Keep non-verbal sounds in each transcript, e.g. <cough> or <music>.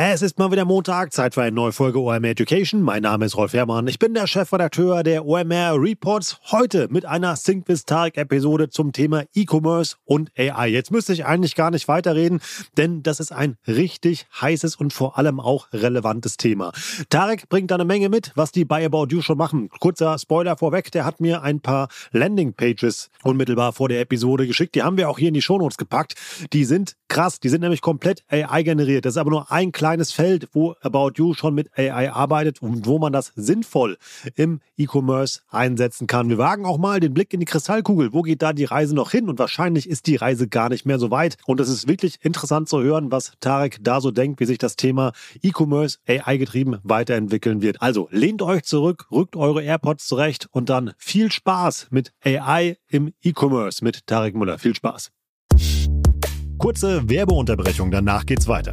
Es ist mal wieder Montag, Zeit für eine neue Folge OMR Education. Mein Name ist Rolf Herrmann. Ich bin der Chefredakteur der OMR Reports. Heute mit einer Sync with Tarek Episode zum Thema E-Commerce und AI. Jetzt müsste ich eigentlich gar nicht weiterreden, denn das ist ein richtig heißes und vor allem auch relevantes Thema. Tarek bringt da eine Menge mit, was die bei About You schon machen. Kurzer Spoiler vorweg, der hat mir ein paar Landingpages unmittelbar vor der Episode geschickt. Die haben wir auch hier in die Shownotes gepackt. Die sind krass, die sind nämlich komplett AI generiert. Das ist aber nur ein kleiner kleines Feld, wo About You schon mit AI arbeitet und wo man das sinnvoll im E-Commerce einsetzen kann. Wir wagen auch mal den Blick in die Kristallkugel. Wo geht da die Reise noch hin? Und wahrscheinlich ist die Reise gar nicht mehr so weit. Und es ist wirklich interessant zu hören, was Tarek da so denkt, wie sich das Thema E-Commerce AI getrieben weiterentwickeln wird. Also lehnt euch zurück, rückt eure AirPods zurecht und dann viel Spaß mit AI im E-Commerce mit Tarek Müller. Viel Spaß. Kurze Werbeunterbrechung, danach geht's weiter.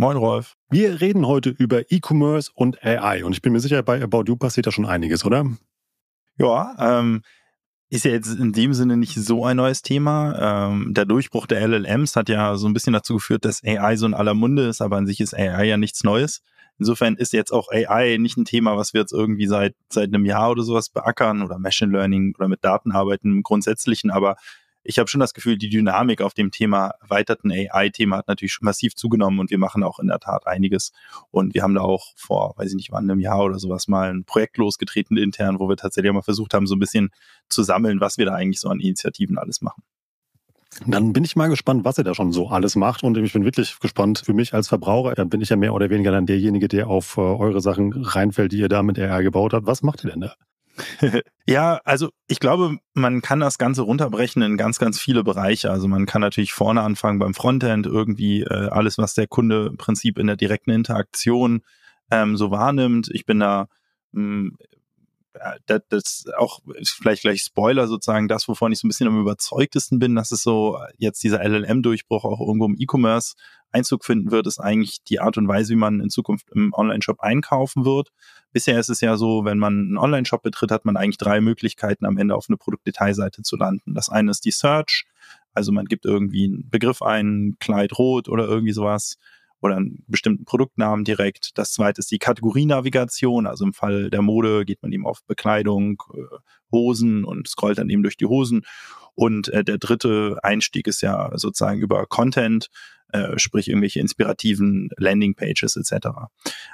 Moin Rolf. Wir reden heute über E-Commerce und AI und ich bin mir sicher, bei About You passiert da schon einiges, oder? Ja, ähm, ist ja jetzt in dem Sinne nicht so ein neues Thema. Ähm, der Durchbruch der LLMs hat ja so ein bisschen dazu geführt, dass AI so in aller Munde ist, aber an sich ist AI ja nichts Neues. Insofern ist jetzt auch AI nicht ein Thema, was wir jetzt irgendwie seit, seit einem Jahr oder sowas beackern oder Machine Learning oder mit Daten arbeiten im Grundsätzlichen, aber ich habe schon das Gefühl, die Dynamik auf dem Thema erweiterten AI-Thema hat natürlich schon massiv zugenommen und wir machen auch in der Tat einiges. Und wir haben da auch vor, weiß ich nicht wann, einem Jahr oder sowas mal ein Projekt losgetreten intern, wo wir tatsächlich mal versucht haben, so ein bisschen zu sammeln, was wir da eigentlich so an Initiativen alles machen. Dann bin ich mal gespannt, was ihr da schon so alles macht. Und ich bin wirklich gespannt. Für mich als Verbraucher dann bin ich ja mehr oder weniger dann derjenige, der auf äh, eure Sachen reinfällt, die ihr da mit AI gebaut habt. Was macht ihr denn da? <laughs> ja, also ich glaube, man kann das Ganze runterbrechen in ganz, ganz viele Bereiche. Also man kann natürlich vorne anfangen beim Frontend, irgendwie äh, alles, was der Kunde im Prinzip in der direkten Interaktion ähm, so wahrnimmt. Ich bin da mh, hm, das, das auch vielleicht gleich Spoiler sozusagen, das, wovon ich so ein bisschen am überzeugtesten bin, dass es so jetzt dieser LLM-Durchbruch auch irgendwo im E-Commerce Einzug finden wird, ist eigentlich die Art und Weise, wie man in Zukunft im Online-Shop einkaufen wird. Bisher ist es ja so, wenn man einen Online-Shop betritt, hat man eigentlich drei Möglichkeiten, am Ende auf eine Produktdetailseite zu landen. Das eine ist die Search, also man gibt irgendwie einen Begriff ein, Kleid rot oder irgendwie sowas oder einen bestimmten Produktnamen direkt. Das zweite ist die Kategorienavigation, also im Fall der Mode geht man eben auf Bekleidung, äh, Hosen und scrollt dann eben durch die Hosen. Und äh, der dritte Einstieg ist ja sozusagen über Content, äh, sprich irgendwelche inspirativen Landingpages etc.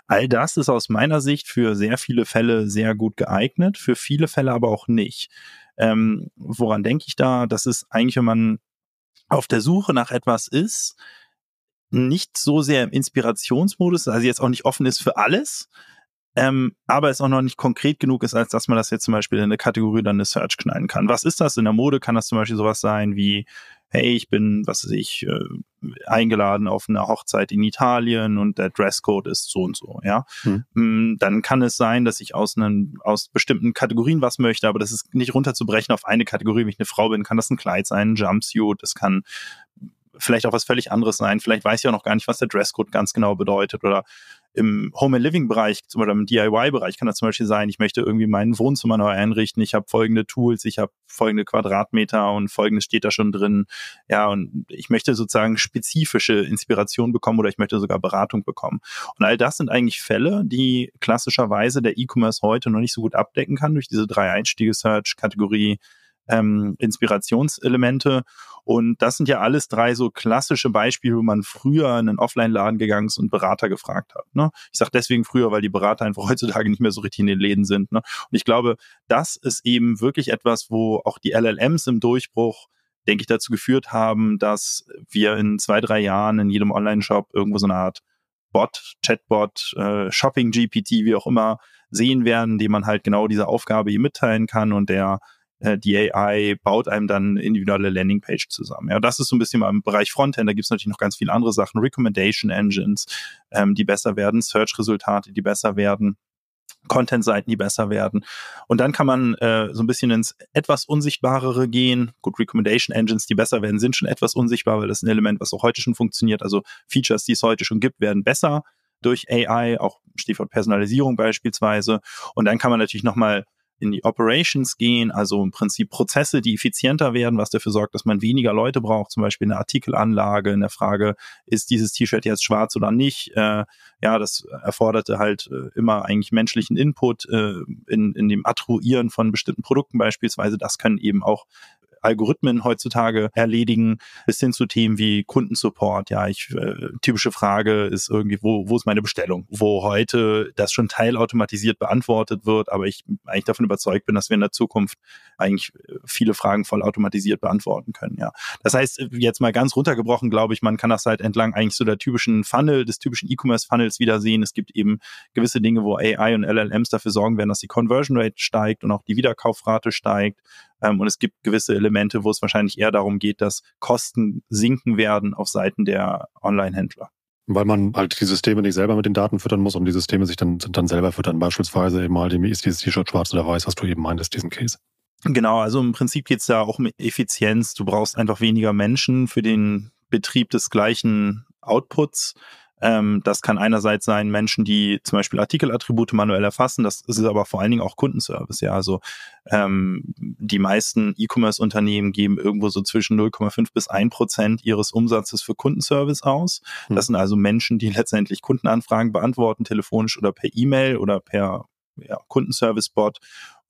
All das ist aus meiner Sicht für sehr viele Fälle sehr gut geeignet, für viele Fälle aber auch nicht. Ähm, woran denke ich da? Das ist eigentlich, wenn man auf der Suche nach etwas ist, nicht so sehr im Inspirationsmodus, also jetzt auch nicht offen ist für alles, ähm, aber es auch noch nicht konkret genug ist, als dass man das jetzt zum Beispiel in eine Kategorie oder eine Search knallen kann. Was ist das? In der Mode kann das zum Beispiel sowas sein wie hey, ich bin, was weiß ich, äh, eingeladen auf eine Hochzeit in Italien und der Dresscode ist so und so, ja. Hm. Dann kann es sein, dass ich aus einen, aus bestimmten Kategorien was möchte, aber das ist nicht runterzubrechen auf eine Kategorie. Wenn ich eine Frau bin, kann das ein Kleid sein, ein Jumpsuit, das kann vielleicht auch was völlig anderes sein. Vielleicht weiß ich auch noch gar nicht, was der Dresscode ganz genau bedeutet oder im Home and Living Bereich, zum Beispiel im DIY Bereich kann das zum Beispiel sein, ich möchte irgendwie mein Wohnzimmer neu einrichten, ich habe folgende Tools, ich habe folgende Quadratmeter und folgendes steht da schon drin. Ja, und ich möchte sozusagen spezifische Inspiration bekommen oder ich möchte sogar Beratung bekommen. Und all das sind eigentlich Fälle, die klassischerweise der E-Commerce heute noch nicht so gut abdecken kann durch diese drei Einstiege Search Kategorie ähm, Inspirationselemente. Und das sind ja alles drei so klassische Beispiele, wo man früher in einen Offline-Laden gegangen ist und Berater gefragt hat. Ne? Ich sage deswegen früher, weil die Berater einfach <laughs> heutzutage nicht mehr so richtig in den Läden sind. Ne? Und ich glaube, das ist eben wirklich etwas, wo auch die LLMs im Durchbruch denke ich, dazu geführt haben, dass wir in zwei, drei Jahren in jedem Online-Shop irgendwo so eine Art Bot, Chatbot, äh, Shopping-GPT, wie auch immer, sehen werden, dem man halt genau diese Aufgabe hier mitteilen kann und der äh, die AI baut einem dann individuelle Landingpage zusammen. Ja, das ist so ein bisschen im Bereich Frontend. Da gibt es natürlich noch ganz viele andere Sachen, Recommendation Engines, ähm, die besser werden, Search-Resultate, die besser werden. Content-Seiten, die besser werden. Und dann kann man äh, so ein bisschen ins etwas Unsichtbarere gehen. Gut, Recommendation Engines, die besser werden, sind schon etwas unsichtbar, weil das ist ein Element, was auch heute schon funktioniert. Also Features, die es heute schon gibt, werden besser durch AI, auch Stichwort Personalisierung beispielsweise. Und dann kann man natürlich nochmal in die Operations gehen, also im Prinzip Prozesse, die effizienter werden, was dafür sorgt, dass man weniger Leute braucht, zum Beispiel eine Artikelanlage, in der Frage, ist dieses T-Shirt jetzt schwarz oder nicht? Äh, ja, das erforderte halt äh, immer eigentlich menschlichen Input äh, in, in dem Attribuieren von bestimmten Produkten beispielsweise. Das können eben auch Algorithmen heutzutage erledigen, bis hin zu Themen wie Kundensupport. Ja, ich äh, typische Frage ist irgendwie, wo, wo ist meine Bestellung? Wo heute das schon teilautomatisiert beantwortet wird, aber ich eigentlich davon überzeugt bin, dass wir in der Zukunft eigentlich äh, viele Fragen voll automatisiert beantworten können. Ja, das heißt jetzt mal ganz runtergebrochen, glaube ich, man kann das halt entlang eigentlich so der typischen Funnel, des typischen E-Commerce-Funnels wiedersehen. Es gibt eben gewisse Dinge, wo AI und LLMs dafür sorgen werden, dass die Conversion Rate steigt und auch die Wiederkaufrate steigt. Ähm, und es gibt gewisse Elemente, wo es wahrscheinlich eher darum geht, dass Kosten sinken werden auf Seiten der Online-Händler. Weil man halt die Systeme nicht selber mit den Daten füttern muss und die Systeme sich dann, dann selber füttern. Beispielsweise eben mal, ist dieses T-Shirt schwarz oder weiß, was du eben meintest, diesen Case. Genau, also im Prinzip geht es da auch um Effizienz. Du brauchst einfach weniger Menschen für den Betrieb des gleichen Outputs. Ähm, das kann einerseits sein Menschen, die zum Beispiel Artikelattribute manuell erfassen. Das ist aber vor allen Dingen auch Kundenservice. Ja, also ähm, die meisten E-Commerce-Unternehmen geben irgendwo so zwischen 0,5 bis 1 Prozent ihres Umsatzes für Kundenservice aus. Hm. Das sind also Menschen, die <laughs> letztendlich Kundenanfragen beantworten, telefonisch oder per E-Mail oder per ja, Kundenservice-Bot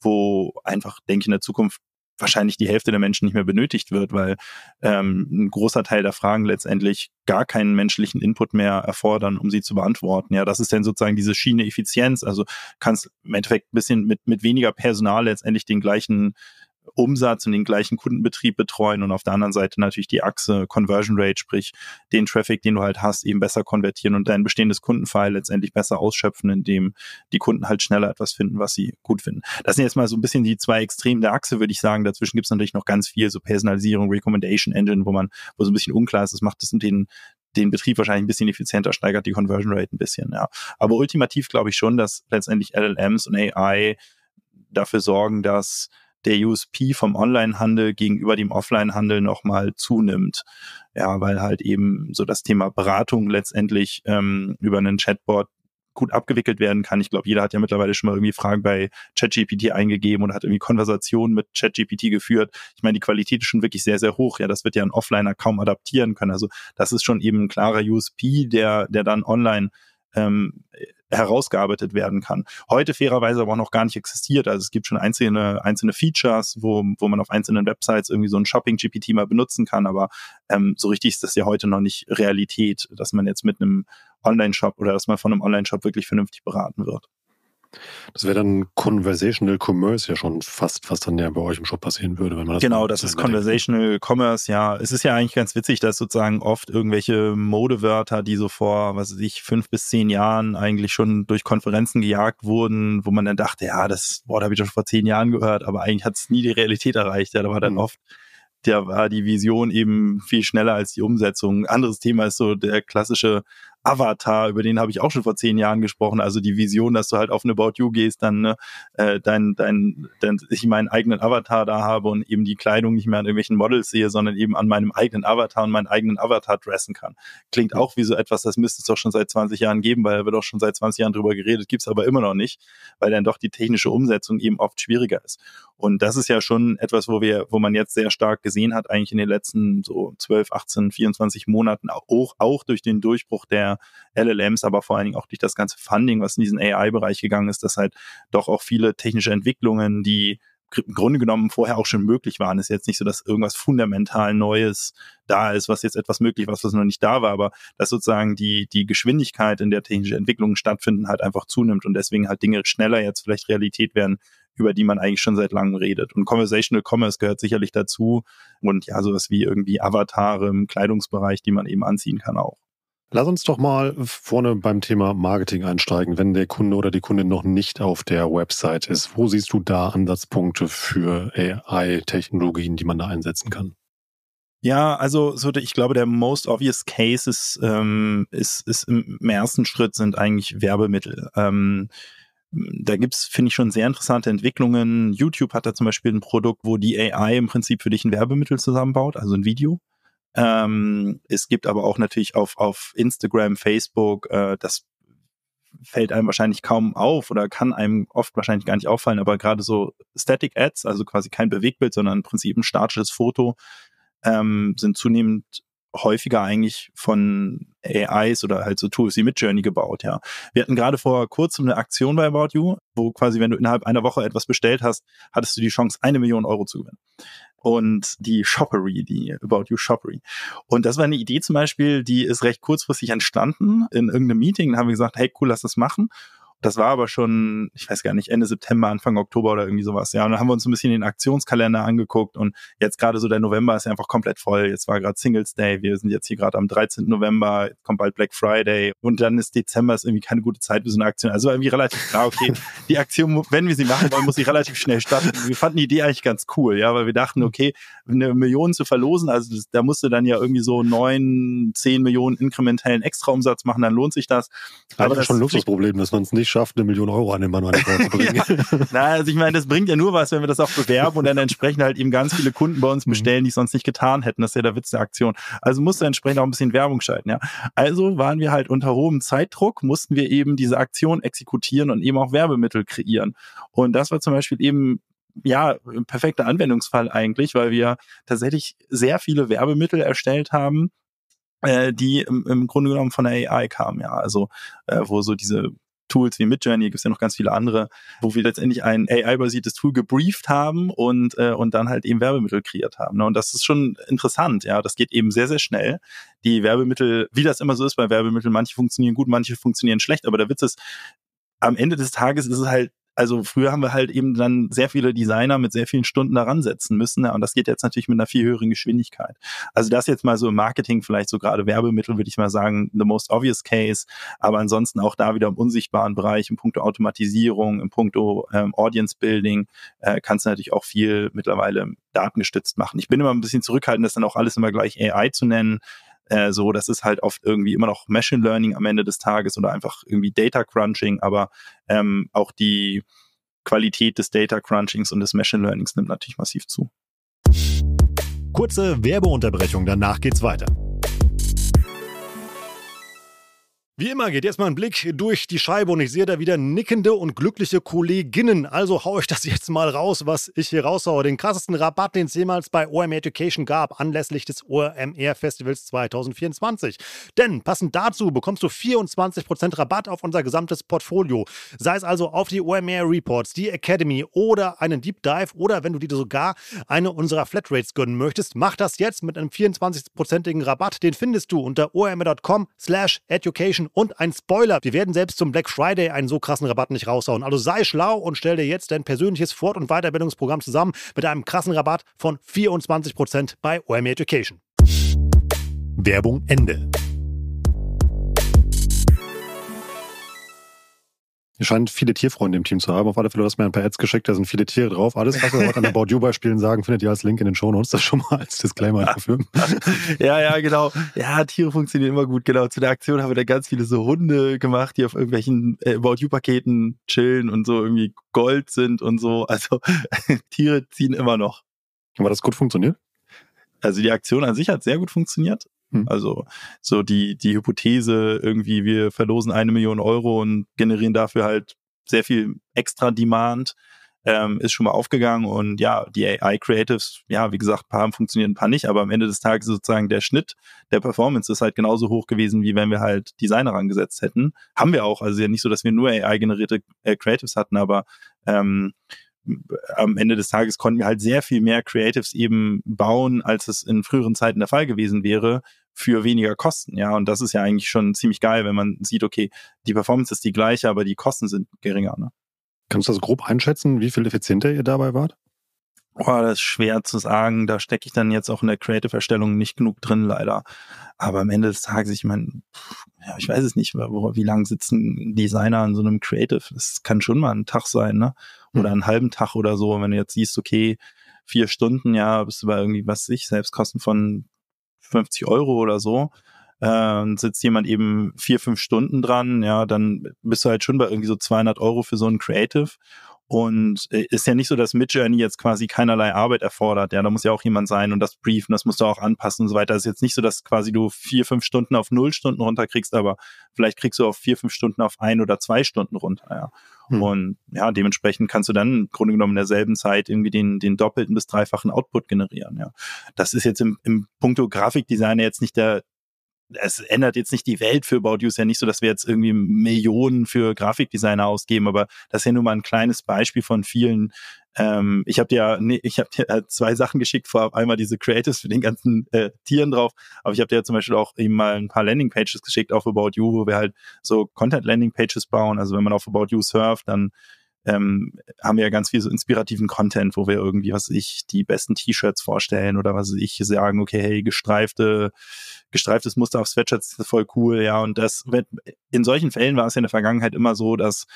wo einfach, denke ich, in der Zukunft wahrscheinlich die Hälfte der Menschen nicht mehr benötigt wird, weil ähm, ein großer Teil der Fragen letztendlich gar keinen menschlichen Input mehr erfordern, um sie zu beantworten. Ja, das ist dann sozusagen diese Schiene Effizienz. Also kannst im Endeffekt ein bisschen mit, mit weniger Personal letztendlich den gleichen Umsatz und den gleichen Kundenbetrieb betreuen und auf der anderen Seite natürlich die Achse Conversion Rate, sprich den Traffic, den du halt hast, eben besser konvertieren und dein bestehendes Kundenfile letztendlich besser ausschöpfen, indem die Kunden halt schneller etwas finden, was sie gut finden. Das sind jetzt mal so ein bisschen die zwei Extremen der Achse, würde ich sagen. Dazwischen gibt es natürlich noch ganz viel, so Personalisierung, Recommendation Engine, wo man, wo so ein bisschen unklar ist, das macht mit den den Betrieb wahrscheinlich ein bisschen effizienter, steigert die Conversion Rate ein bisschen, ja. Aber ultimativ glaube ich schon, dass letztendlich LLMs und AI dafür sorgen, dass der USP vom Onlinehandel gegenüber dem Offlinehandel nochmal zunimmt. Ja, weil halt eben so das Thema Beratung letztendlich ähm, über einen Chatbot gut abgewickelt werden kann. Ich glaube, jeder hat ja mittlerweile schon mal irgendwie Fragen bei ChatGPT eingegeben oder hat irgendwie Konversationen mit ChatGPT geführt. Ich meine, die Qualität ist schon wirklich sehr, sehr hoch. Ja, das wird ja ein Offliner kaum adaptieren können. Also das ist schon eben ein klarer USP, der, der dann online ähm, herausgearbeitet werden kann. Heute fairerweise aber auch noch gar nicht existiert. Also es gibt schon einzelne, einzelne Features, wo, wo man auf einzelnen Websites irgendwie so ein Shopping-GPT mal benutzen kann, aber ähm, so richtig ist das ja heute noch nicht Realität, dass man jetzt mit einem Online-Shop oder dass man von einem Online-Shop wirklich vernünftig beraten wird. Das wäre dann Conversational Commerce ja schon fast, fast dann ja bei euch im Shop passieren würde, wenn man das Genau, das ist Conversational Commerce, ja. Es ist ja eigentlich ganz witzig, dass sozusagen oft irgendwelche Modewörter, die so vor, was weiß ich, fünf bis zehn Jahren eigentlich schon durch Konferenzen gejagt wurden, wo man dann dachte, ja, das Wort habe ich schon vor zehn Jahren gehört, aber eigentlich hat es nie die Realität erreicht. Ja, da war dann mhm. oft da war die Vision eben viel schneller als die Umsetzung. Anderes Thema ist so der klassische Avatar, über den habe ich auch schon vor zehn Jahren gesprochen. Also die Vision, dass du halt auf eine About You gehst, dann ne, äh, dein, dein, dein, ich meinen eigenen Avatar da habe und eben die Kleidung nicht mehr an irgendwelchen Models sehe, sondern eben an meinem eigenen Avatar und meinen eigenen Avatar dressen kann. Klingt auch wie so etwas, das müsste es doch schon seit 20 Jahren geben, weil da wird auch schon seit 20 Jahren drüber geredet, gibt's aber immer noch nicht, weil dann doch die technische Umsetzung eben oft schwieriger ist. Und das ist ja schon etwas, wo wir, wo man jetzt sehr stark gesehen hat, eigentlich in den letzten so 12, 18, 24 Monaten, auch, auch durch den Durchbruch der LLMs, aber vor allen Dingen auch durch das ganze Funding, was in diesen AI-Bereich gegangen ist, dass halt doch auch viele technische Entwicklungen, die im Grunde genommen vorher auch schon möglich waren. Es ist jetzt nicht so, dass irgendwas fundamental Neues da ist, was jetzt etwas möglich was, was noch nicht da war, aber dass sozusagen die, die Geschwindigkeit, in der technische Entwicklungen stattfinden, halt einfach zunimmt und deswegen halt Dinge schneller jetzt vielleicht Realität werden, über die man eigentlich schon seit langem redet. Und Conversational Commerce gehört sicherlich dazu und ja, sowas wie irgendwie Avatare im Kleidungsbereich, die man eben anziehen kann auch. Lass uns doch mal vorne beim Thema Marketing einsteigen, wenn der Kunde oder die Kundin noch nicht auf der Website ist. Wo siehst du da Ansatzpunkte für AI-Technologien, die man da einsetzen kann? Ja, also so ich glaube, der most obvious case ist, ähm, ist, ist im ersten Schritt sind eigentlich Werbemittel. Ähm, da gibt's finde ich, schon sehr interessante Entwicklungen. YouTube hat da zum Beispiel ein Produkt, wo die AI im Prinzip für dich ein Werbemittel zusammenbaut, also ein Video. Ähm, es gibt aber auch natürlich auf, auf Instagram, Facebook, äh, das fällt einem wahrscheinlich kaum auf oder kann einem oft wahrscheinlich gar nicht auffallen, aber gerade so Static Ads, also quasi kein Bewegtbild, sondern im Prinzip ein statisches Foto, ähm, sind zunehmend häufiger eigentlich von AIs oder halt so Tools wie Midjourney gebaut, ja. Wir hatten gerade vor kurzem eine Aktion bei About You, wo quasi, wenn du innerhalb einer Woche etwas bestellt hast, hattest du die Chance, eine Million Euro zu gewinnen und die Shoppery, die About You Shoppery. Und das war eine Idee zum Beispiel, die ist recht kurzfristig entstanden in irgendeinem Meeting. Da haben wir gesagt, hey cool, lass das machen. Das war aber schon, ich weiß gar nicht, Ende September, Anfang Oktober oder irgendwie sowas. Ja, und dann haben wir uns ein bisschen den Aktionskalender angeguckt und jetzt gerade so der November ist ja einfach komplett voll. Jetzt war gerade Singles Day, wir sind jetzt hier gerade am 13. November, jetzt kommt bald Black Friday und dann ist Dezember ist irgendwie keine gute Zeit für so eine Aktion. Also irgendwie relativ klar, okay, <laughs> die Aktion, wenn wir sie machen wollen, muss sie relativ schnell starten. Wir fanden die Idee eigentlich ganz cool, ja, weil wir dachten, okay, eine Million zu verlosen, also das, da musste dann ja irgendwie so neun, zehn Millionen inkrementellen Extraumsatz machen, dann lohnt sich das. Aber, aber das ist schon ein Luxusproblem, dass man es nicht schafft, eine Million Euro an den Mann zu bringen. <laughs> ja. Na, also ich meine, das bringt ja nur was, wenn wir das auch bewerben und dann entsprechend halt eben ganz viele Kunden bei uns mhm. bestellen, die es sonst nicht getan hätten. Das ist ja der Witz der Aktion. Also musste entsprechend auch ein bisschen Werbung schalten, ja. Also waren wir halt unter hohem Zeitdruck, mussten wir eben diese Aktion exekutieren und eben auch Werbemittel kreieren. Und das war zum Beispiel eben ja, ein perfekter Anwendungsfall eigentlich, weil wir tatsächlich sehr viele Werbemittel erstellt haben, äh, die im, im Grunde genommen von der AI kamen, ja. Also äh, wo so diese Tools wie Midjourney, gibt es ja noch ganz viele andere, wo wir letztendlich ein AI-basiertes Tool gebrieft haben und, äh, und dann halt eben Werbemittel kreiert haben. Ne? Und das ist schon interessant, ja. Das geht eben sehr, sehr schnell. Die Werbemittel, wie das immer so ist bei Werbemitteln, manche funktionieren gut, manche funktionieren schlecht, aber der Witz ist, am Ende des Tages ist es halt also früher haben wir halt eben dann sehr viele Designer mit sehr vielen Stunden daran setzen müssen. Ja, und das geht jetzt natürlich mit einer viel höheren Geschwindigkeit. Also das jetzt mal so im Marketing, vielleicht so gerade Werbemittel, würde ich mal sagen, the most obvious case. Aber ansonsten auch da wieder im unsichtbaren Bereich, im Punkto Automatisierung, im Punkto ähm, Audience Building, äh, kannst du natürlich auch viel mittlerweile datengestützt machen. Ich bin immer ein bisschen zurückhaltend, das dann auch alles immer gleich AI zu nennen. Äh, so, das ist halt oft irgendwie immer noch Machine Learning am Ende des Tages oder einfach irgendwie Data Crunching, aber ähm, auch die Qualität des Data Crunchings und des Machine Learnings nimmt natürlich massiv zu. Kurze Werbeunterbrechung, danach geht's weiter. Wie immer geht jetzt mal ein Blick durch die Scheibe und ich sehe da wieder nickende und glückliche Kolleginnen. Also haue ich das jetzt mal raus, was ich hier raushaue. Den krassesten Rabatt, den es jemals bei OMR Education gab, anlässlich des OMR Festivals 2024. Denn passend dazu bekommst du 24% Rabatt auf unser gesamtes Portfolio. Sei es also auf die OMR Reports, die Academy oder einen Deep Dive oder wenn du dir sogar eine unserer Flatrates gönnen möchtest, mach das jetzt mit einem 24%igen Rabatt. Den findest du unter omr.com slash education Action und ein Spoiler. Wir werden selbst zum Black Friday einen so krassen Rabatt nicht raushauen. Also sei schlau und stell dir jetzt dein persönliches Fort- und Weiterbildungsprogramm zusammen mit einem krassen Rabatt von 24% bei OMR Education. Werbung Ende. Ihr scheint viele Tierfreunde im Team zu haben. Auf alle Fälle, du hast mir ein paar Ads geschickt, da sind viele Tiere drauf. Alles, was wir heute an About You-Beispielen sagen, findet ihr als Link in den Shownotes. Das schon mal als Disclaimer <laughs> dafür. ja, ja, genau. Ja, Tiere funktionieren immer gut. Genau. Zu der Aktion haben wir da ganz viele so Hunde gemacht, die auf irgendwelchen äh, About You-Paketen chillen und so irgendwie Gold sind und so. Also <laughs> Tiere ziehen immer noch. Aber das gut funktioniert? Also die Aktion an sich hat sehr gut funktioniert. Hm. Also so die, die Hypothese irgendwie, wir verlosen eine Million Euro und generieren dafür halt sehr viel extra Demand, ähm, ist schon mal aufgegangen und ja, die AI-Creatives, ja, wie gesagt, ein paar haben funktioniert, ein paar nicht, aber am Ende des Tages sozusagen der Schnitt der Performance ist halt genauso hoch gewesen, wie wenn wir halt Designer angesetzt hätten. Haben wir auch, also ja nicht so, dass wir nur AI-generierte äh, Creatives hatten, aber ähm, am Ende des Tages konnten wir halt sehr viel mehr Creatives eben bauen, als es in früheren Zeiten der Fall gewesen wäre, für weniger Kosten. Ja, und das ist ja eigentlich schon ziemlich geil, wenn man sieht, okay, die Performance ist die gleiche, aber die Kosten sind geringer. Ne? Kannst du das grob einschätzen, wie viel effizienter ihr dabei wart? Boah, das ist schwer zu sagen. Da stecke ich dann jetzt auch in der Creative-Erstellung nicht genug drin, leider. Aber am Ende des Tages, ich meine, ja, ich weiß es nicht, wie lange sitzen Designer an so einem Creative? Das kann schon mal ein Tag sein, ne? Oder hm. einen halben Tag oder so. Wenn du jetzt siehst, okay, vier Stunden, ja, bist du bei irgendwie, was ich, Selbstkosten von 50 Euro oder so, äh, sitzt jemand eben vier, fünf Stunden dran, ja, dann bist du halt schon bei irgendwie so 200 Euro für so ein Creative. Und äh, ist ja nicht so, dass Midjourney jetzt quasi keinerlei Arbeit erfordert. Ja, da muss ja auch jemand sein und das briefen, das musst du auch anpassen und so weiter. ist jetzt nicht so, dass quasi du vier, fünf Stunden auf null Stunden runterkriegst, aber vielleicht kriegst du auf vier, fünf Stunden auf ein oder zwei Stunden runter. Ja. Hm. Und ja, dementsprechend kannst du dann im Grunde genommen in derselben Zeit irgendwie den, den doppelten bis dreifachen Output generieren. Ja. Das ist jetzt im, im Punkto Grafikdesign jetzt nicht der, es ändert jetzt nicht die Welt für About ja nicht so, dass wir jetzt irgendwie Millionen für Grafikdesigner ausgeben, aber das ist ja nur mal ein kleines Beispiel von vielen. Ähm, ich habe dir, nee, ich habe dir zwei Sachen geschickt, vorab einmal diese Creatives für den ganzen äh, Tieren drauf, aber ich habe dir zum Beispiel auch eben mal ein paar Landingpages geschickt auf About You, wo wir halt so Content Landingpages bauen. Also wenn man auf About You surft, dann ähm, haben wir ja ganz viel so inspirativen Content, wo wir irgendwie, was ich, die besten T-Shirts vorstellen oder was ich sagen, okay, hey, gestreifte, gestreiftes Muster auf Sweatshirts ist voll cool, ja. Und das, in solchen Fällen war es ja in der Vergangenheit immer so, dass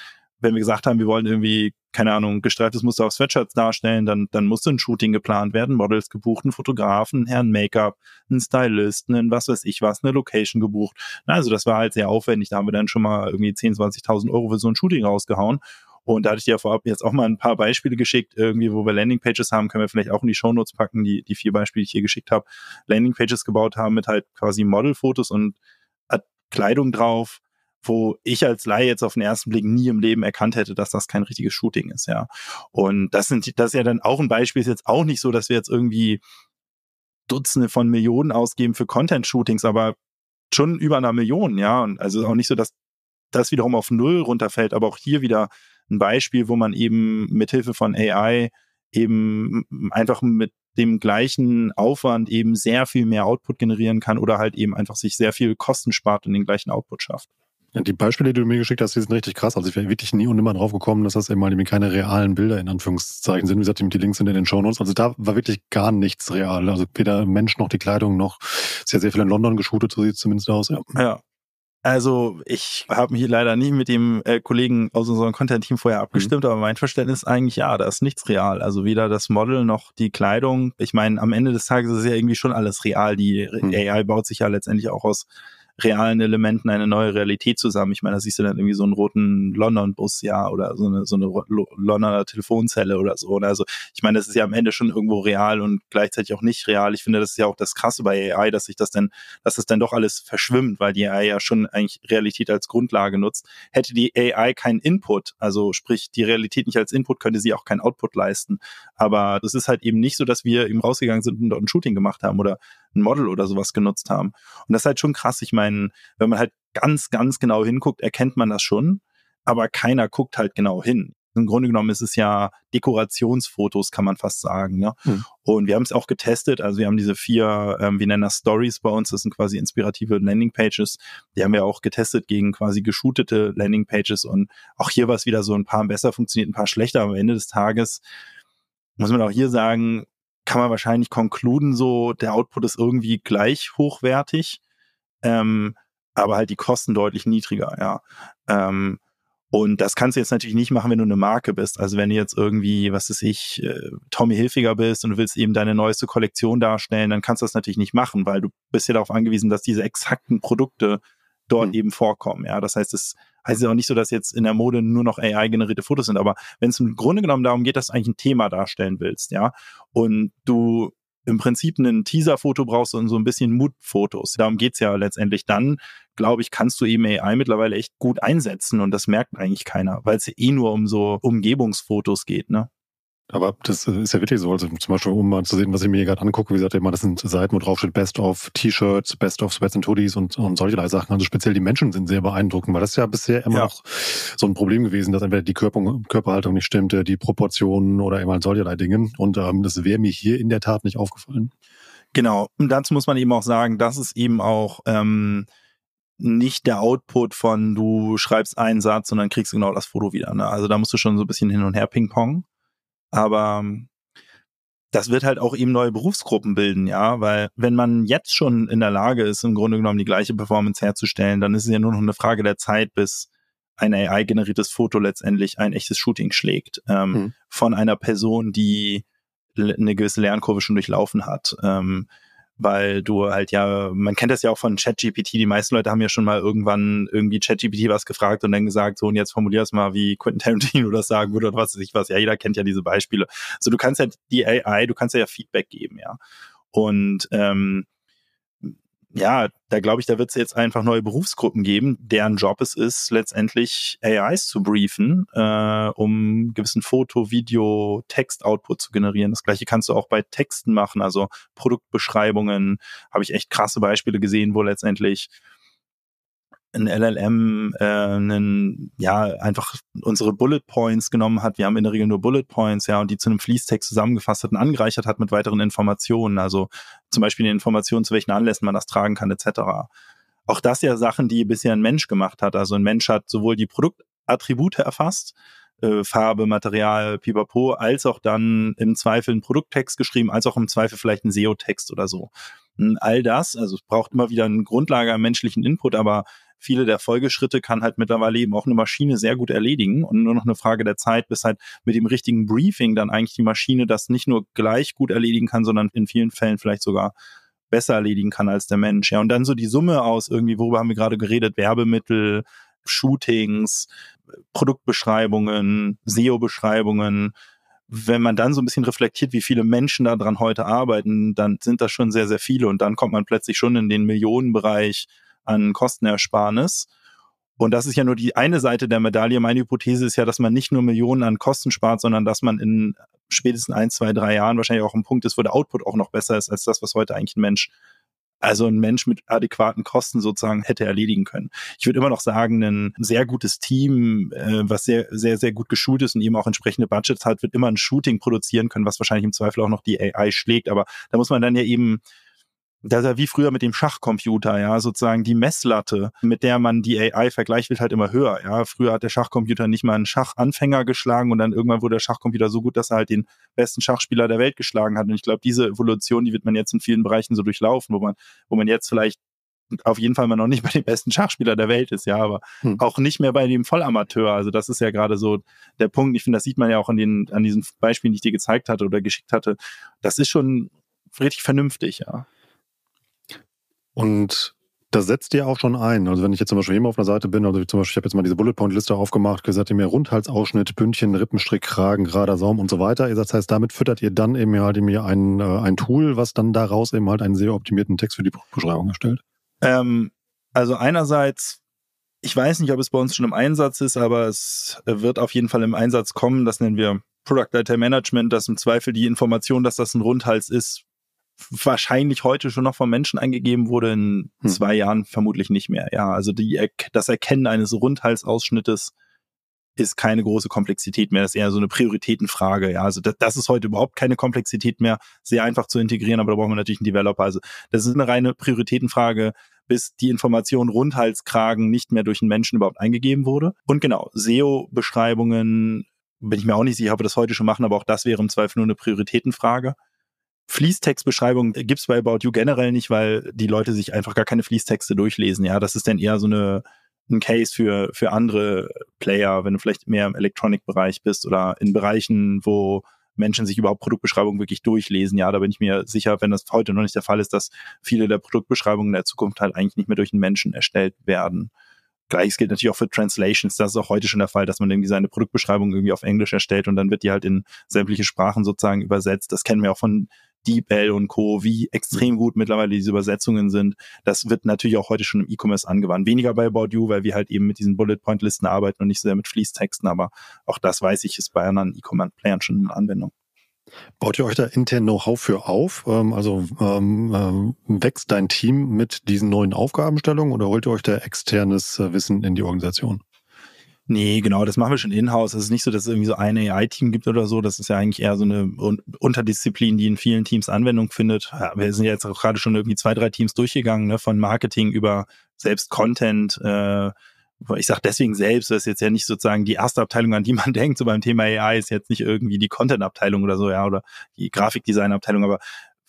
wenn wir gesagt haben, wir wollen irgendwie, keine Ahnung, gestreiftes Muster auf Sweatshirts darstellen, dann, dann musste ein Shooting geplant werden, Models gebucht, ein Fotografen, Herrn Make-up, ein Stylist, ein was weiß ich was, eine Location gebucht. Na, also das war halt sehr aufwendig. Da haben wir dann schon mal irgendwie 10.000, 20.000 Euro für so ein Shooting rausgehauen. Und da hatte ich dir ja vorab jetzt auch mal ein paar Beispiele geschickt, irgendwie, wo wir Landingpages haben, können wir vielleicht auch in die Shownotes packen, die, die vier Beispiele, die ich hier geschickt habe, Landingpages gebaut haben mit halt quasi Modelfotos und Kleidung drauf, wo ich als Laie jetzt auf den ersten Blick nie im Leben erkannt hätte, dass das kein richtiges Shooting ist, ja. Und das sind, das ist ja dann auch ein Beispiel, ist jetzt auch nicht so, dass wir jetzt irgendwie Dutzende von Millionen ausgeben für Content-Shootings, aber schon über einer Million, ja. Und also auch nicht so, dass das wiederum auf Null runterfällt, aber auch hier wieder ein Beispiel, wo man eben mithilfe von AI eben einfach mit dem gleichen Aufwand eben sehr viel mehr Output generieren kann oder halt eben einfach sich sehr viel Kosten spart und den gleichen Output schafft. Ja, die Beispiele, die du mir geschickt hast, die sind richtig krass. Also ich wäre wirklich nie und nimmer drauf gekommen, dass das eben mal keine realen Bilder in Anführungszeichen sind. Wie gesagt, die Links sind in den Shownotes. Also da war wirklich gar nichts real. Also weder Mensch noch die Kleidung noch sehr, sehr viel in London geshootet, so sieht es zumindest aus. Ja, ja also ich habe mich leider nie mit dem äh, Kollegen aus unserem Content-Team vorher abgestimmt, mhm. aber mein Verständnis ist eigentlich, ja, da ist nichts real. Also weder das Model noch die Kleidung. Ich meine, am Ende des Tages ist ja irgendwie schon alles real. Die mhm. AI baut sich ja letztendlich auch aus realen Elementen eine neue Realität zusammen. Ich meine, da siehst du dann irgendwie so einen roten London-Bus, ja, oder so eine, so eine Londoner Telefonzelle oder so. Also ich meine, das ist ja am Ende schon irgendwo real und gleichzeitig auch nicht real. Ich finde, das ist ja auch das Krasse bei AI, dass sich das dann, dass das dann doch alles verschwimmt, weil die AI ja schon eigentlich Realität als Grundlage nutzt. Hätte die AI keinen Input, also sprich die Realität nicht als Input, könnte sie auch keinen Output leisten. Aber das ist halt eben nicht so, dass wir eben rausgegangen sind und dort ein Shooting gemacht haben oder ein Model oder sowas genutzt haben. Und das ist halt schon krass. Ich meine, wenn man halt ganz, ganz genau hinguckt, erkennt man das schon, aber keiner guckt halt genau hin. Im Grunde genommen ist es ja Dekorationsfotos, kann man fast sagen. Ne? Hm. Und wir haben es auch getestet. Also wir haben diese vier, ähm, wir nennen das Stories bei uns. Das sind quasi inspirative Landingpages. Die haben wir auch getestet gegen quasi geshootete Landingpages. Und auch hier war es wieder so ein paar besser funktioniert, ein paar schlechter. Aber am Ende des Tages muss man auch hier sagen, kann man wahrscheinlich konkluden, so der Output ist irgendwie gleich hochwertig, ähm, aber halt die Kosten deutlich niedriger, ja. Ähm, Und das kannst du jetzt natürlich nicht machen, wenn du eine Marke bist. Also wenn du jetzt irgendwie, was weiß ich, äh, Tommy Hilfiger bist und du willst eben deine neueste Kollektion darstellen, dann kannst du das natürlich nicht machen, weil du bist ja darauf angewiesen, dass diese exakten Produkte dort mhm. eben vorkommen. Ja, das heißt, es heißt ja auch nicht so, dass jetzt in der Mode nur noch AI-generierte Fotos sind, aber wenn es im Grunde genommen darum geht, dass du eigentlich ein Thema darstellen willst, ja, und du im Prinzip ein Teaser-Foto brauchst und so ein bisschen Mood-Fotos. Darum geht's ja letztendlich dann, glaube ich, kannst du eben AI mittlerweile echt gut einsetzen und das merkt eigentlich keiner, weil es eh nur um so Umgebungsfotos geht, ne? Aber das ist ja wirklich so. Also zum Beispiel, um mal zu sehen, was ich mir hier gerade angucke, wie gesagt, immer, das sind Seiten, wo drauf steht Best of T-Shirts, Best of Sweats and Hoodies und, und solche Sachen. Also speziell die Menschen sind sehr beeindruckend, weil das ist ja bisher immer ja. noch so ein Problem gewesen, dass entweder die Körper, Körperhaltung nicht stimmte, die Proportionen oder immer solche Dinge. Und ähm, das wäre mir hier in der Tat nicht aufgefallen. Genau. Und dazu muss man eben auch sagen, das ist eben auch ähm, nicht der Output von du schreibst einen Satz und dann kriegst du genau das Foto wieder. Ne? Also da musst du schon so ein bisschen hin und her ping-pong. Aber ähm, das wird halt auch eben neue Berufsgruppen bilden, ja, weil wenn man jetzt schon in der Lage ist, im Grunde genommen die gleiche Performance herzustellen, dann ist es ja nur noch eine Frage der Zeit, bis ein AI-generiertes Foto letztendlich ein echtes Shooting schlägt ähm, mhm. von einer Person, die eine gewisse Lernkurve schon durchlaufen hat. Ähm, weil du halt ja, man kennt das ja auch von ChatGPT, die meisten Leute haben ja schon mal irgendwann irgendwie ChatGPT was gefragt und dann gesagt, so und jetzt formulier es mal, wie Quentin Tarantino <laughs> das sagen würde oder was weiß ich was. Ja, jeder kennt ja diese Beispiele. So, du kannst ja die AI, du kannst ja Feedback geben, ja. Und ähm, ja, da glaube ich, da wird es jetzt einfach neue Berufsgruppen geben, deren Job es ist, letztendlich AIs zu briefen, äh, um gewissen Foto, Video, Text-Output zu generieren. Das gleiche kannst du auch bei Texten machen, also Produktbeschreibungen. Habe ich echt krasse Beispiele gesehen, wo letztendlich ein LLM äh, einen, ja, einfach unsere Bullet Points genommen hat. Wir haben in der Regel nur Bullet Points, ja, und die zu einem Fließtext zusammengefasst hat und angereichert hat mit weiteren Informationen. Also zum Beispiel die Informationen, zu welchen Anlässen man das tragen kann, etc. Auch das ja Sachen, die bisher ein Mensch gemacht hat. Also ein Mensch hat sowohl die Produktattribute erfasst, äh, Farbe, Material, Pipapo, als auch dann im Zweifel einen Produkttext geschrieben, als auch im Zweifel vielleicht einen SEO-Text oder so. All das, also es braucht immer wieder eine Grundlage an menschlichen Input, aber viele der Folgeschritte kann halt mittlerweile eben auch eine Maschine sehr gut erledigen und nur noch eine Frage der Zeit, bis halt mit dem richtigen Briefing dann eigentlich die Maschine das nicht nur gleich gut erledigen kann, sondern in vielen Fällen vielleicht sogar besser erledigen kann als der Mensch. Ja, und dann so die Summe aus irgendwie, worüber haben wir gerade geredet, Werbemittel, Shootings, Produktbeschreibungen, SEO-Beschreibungen. Wenn man dann so ein bisschen reflektiert, wie viele Menschen daran heute arbeiten, dann sind das schon sehr, sehr viele und dann kommt man plötzlich schon in den Millionenbereich an Kostenersparnis. Und das ist ja nur die eine Seite der Medaille. Meine Hypothese ist ja, dass man nicht nur Millionen an Kosten spart, sondern dass man in spätestens ein, zwei, drei Jahren wahrscheinlich auch ein Punkt ist, wo der Output auch noch besser ist als das, was heute eigentlich ein Mensch, also ein Mensch mit adäquaten Kosten sozusagen hätte erledigen können. Ich würde immer noch sagen, ein sehr gutes Team, äh, was sehr, sehr, sehr gut geschult ist und eben auch entsprechende Budgets hat, wird immer ein Shooting produzieren können, was wahrscheinlich im Zweifel auch noch die AI schlägt. Aber da muss man dann ja eben das ist ja wie früher mit dem Schachcomputer, ja, sozusagen die Messlatte, mit der man die AI vergleicht, wird halt immer höher, ja. Früher hat der Schachcomputer nicht mal einen Schachanfänger geschlagen und dann irgendwann wurde der Schachcomputer so gut, dass er halt den besten Schachspieler der Welt geschlagen hat. Und ich glaube, diese Evolution, die wird man jetzt in vielen Bereichen so durchlaufen, wo man, wo man jetzt vielleicht auf jeden Fall mal noch nicht bei dem besten Schachspieler der Welt ist, ja, aber hm. auch nicht mehr bei dem Vollamateur. Also das ist ja gerade so der Punkt. Ich finde, das sieht man ja auch an den, an diesen Beispielen, die ich dir gezeigt hatte oder geschickt hatte. Das ist schon richtig vernünftig, ja. Und das setzt ihr auch schon ein. Also wenn ich jetzt zum Beispiel hier auf einer Seite bin, also zum Beispiel, ich habe jetzt mal diese Bullet Point Liste aufgemacht, gesagt ihr mir Rundhalsausschnitt, Bündchen, Rippenstrick, Kragen, gerader Saum und so weiter. Das heißt, damit füttert ihr dann eben halt eben ein, äh, ein Tool, was dann daraus eben halt einen sehr optimierten Text für die Beschreibung erstellt. Ähm, also einerseits, ich weiß nicht, ob es bei uns schon im Einsatz ist, aber es wird auf jeden Fall im Einsatz kommen. Das nennen wir Product Data Management, dass im Zweifel die Information, dass das ein Rundhals ist, wahrscheinlich heute schon noch von Menschen eingegeben wurde, in hm. zwei Jahren vermutlich nicht mehr. Ja, also die, das Erkennen eines Rundhalsausschnittes ist keine große Komplexität mehr. Das ist eher so eine Prioritätenfrage. Ja, also das, das ist heute überhaupt keine Komplexität mehr. Sehr einfach zu integrieren, aber da brauchen wir natürlich einen Developer. Also das ist eine reine Prioritätenfrage, bis die Information Rundhalskragen nicht mehr durch einen Menschen überhaupt eingegeben wurde. Und genau, SEO-Beschreibungen, bin ich mir auch nicht sicher, ob wir das heute schon machen, aber auch das wäre im Zweifel nur eine Prioritätenfrage. Fließtextbeschreibung gibt's bei About You generell nicht, weil die Leute sich einfach gar keine Fließtexte durchlesen. Ja, das ist dann eher so eine ein Case für, für andere Player, wenn du vielleicht mehr im Electronic-Bereich bist oder in Bereichen, wo Menschen sich überhaupt Produktbeschreibungen wirklich durchlesen. Ja, da bin ich mir sicher, wenn das heute noch nicht der Fall ist, dass viele der Produktbeschreibungen in der Zukunft halt eigentlich nicht mehr durch einen Menschen erstellt werden. Gleiches gilt natürlich auch für Translations. Das ist auch heute schon der Fall, dass man irgendwie seine Produktbeschreibung irgendwie auf Englisch erstellt und dann wird die halt in sämtliche Sprachen sozusagen übersetzt. Das kennen wir auch von DeepL und Co., wie extrem gut mittlerweile diese Übersetzungen sind. Das wird natürlich auch heute schon im E-Commerce angewandt. Weniger bei About You, weil wir halt eben mit diesen Bullet-Point-Listen arbeiten und nicht sehr mit Fließtexten, aber auch das weiß ich, ist bei anderen E-Commerce-Playern schon in Anwendung. Baut ihr euch da intern Know-how für auf? Ähm, also ähm, ähm, wächst dein Team mit diesen neuen Aufgabenstellungen oder holt ihr euch da externes äh, Wissen in die Organisation? Nee, genau, das machen wir schon in-house. Es ist nicht so, dass es irgendwie so ein AI-Team gibt oder so. Das ist ja eigentlich eher so eine Unterdisziplin, die in vielen Teams Anwendung findet. Ja, wir sind ja jetzt auch gerade schon irgendwie zwei, drei Teams durchgegangen, ne, von Marketing über selbst Content, äh, ich sage deswegen selbst, das ist jetzt ja nicht sozusagen die erste Abteilung, an die man <laughs> denkt, so beim Thema AI ist jetzt nicht irgendwie die Content-Abteilung oder so, ja, oder die Grafikdesign-Abteilung, aber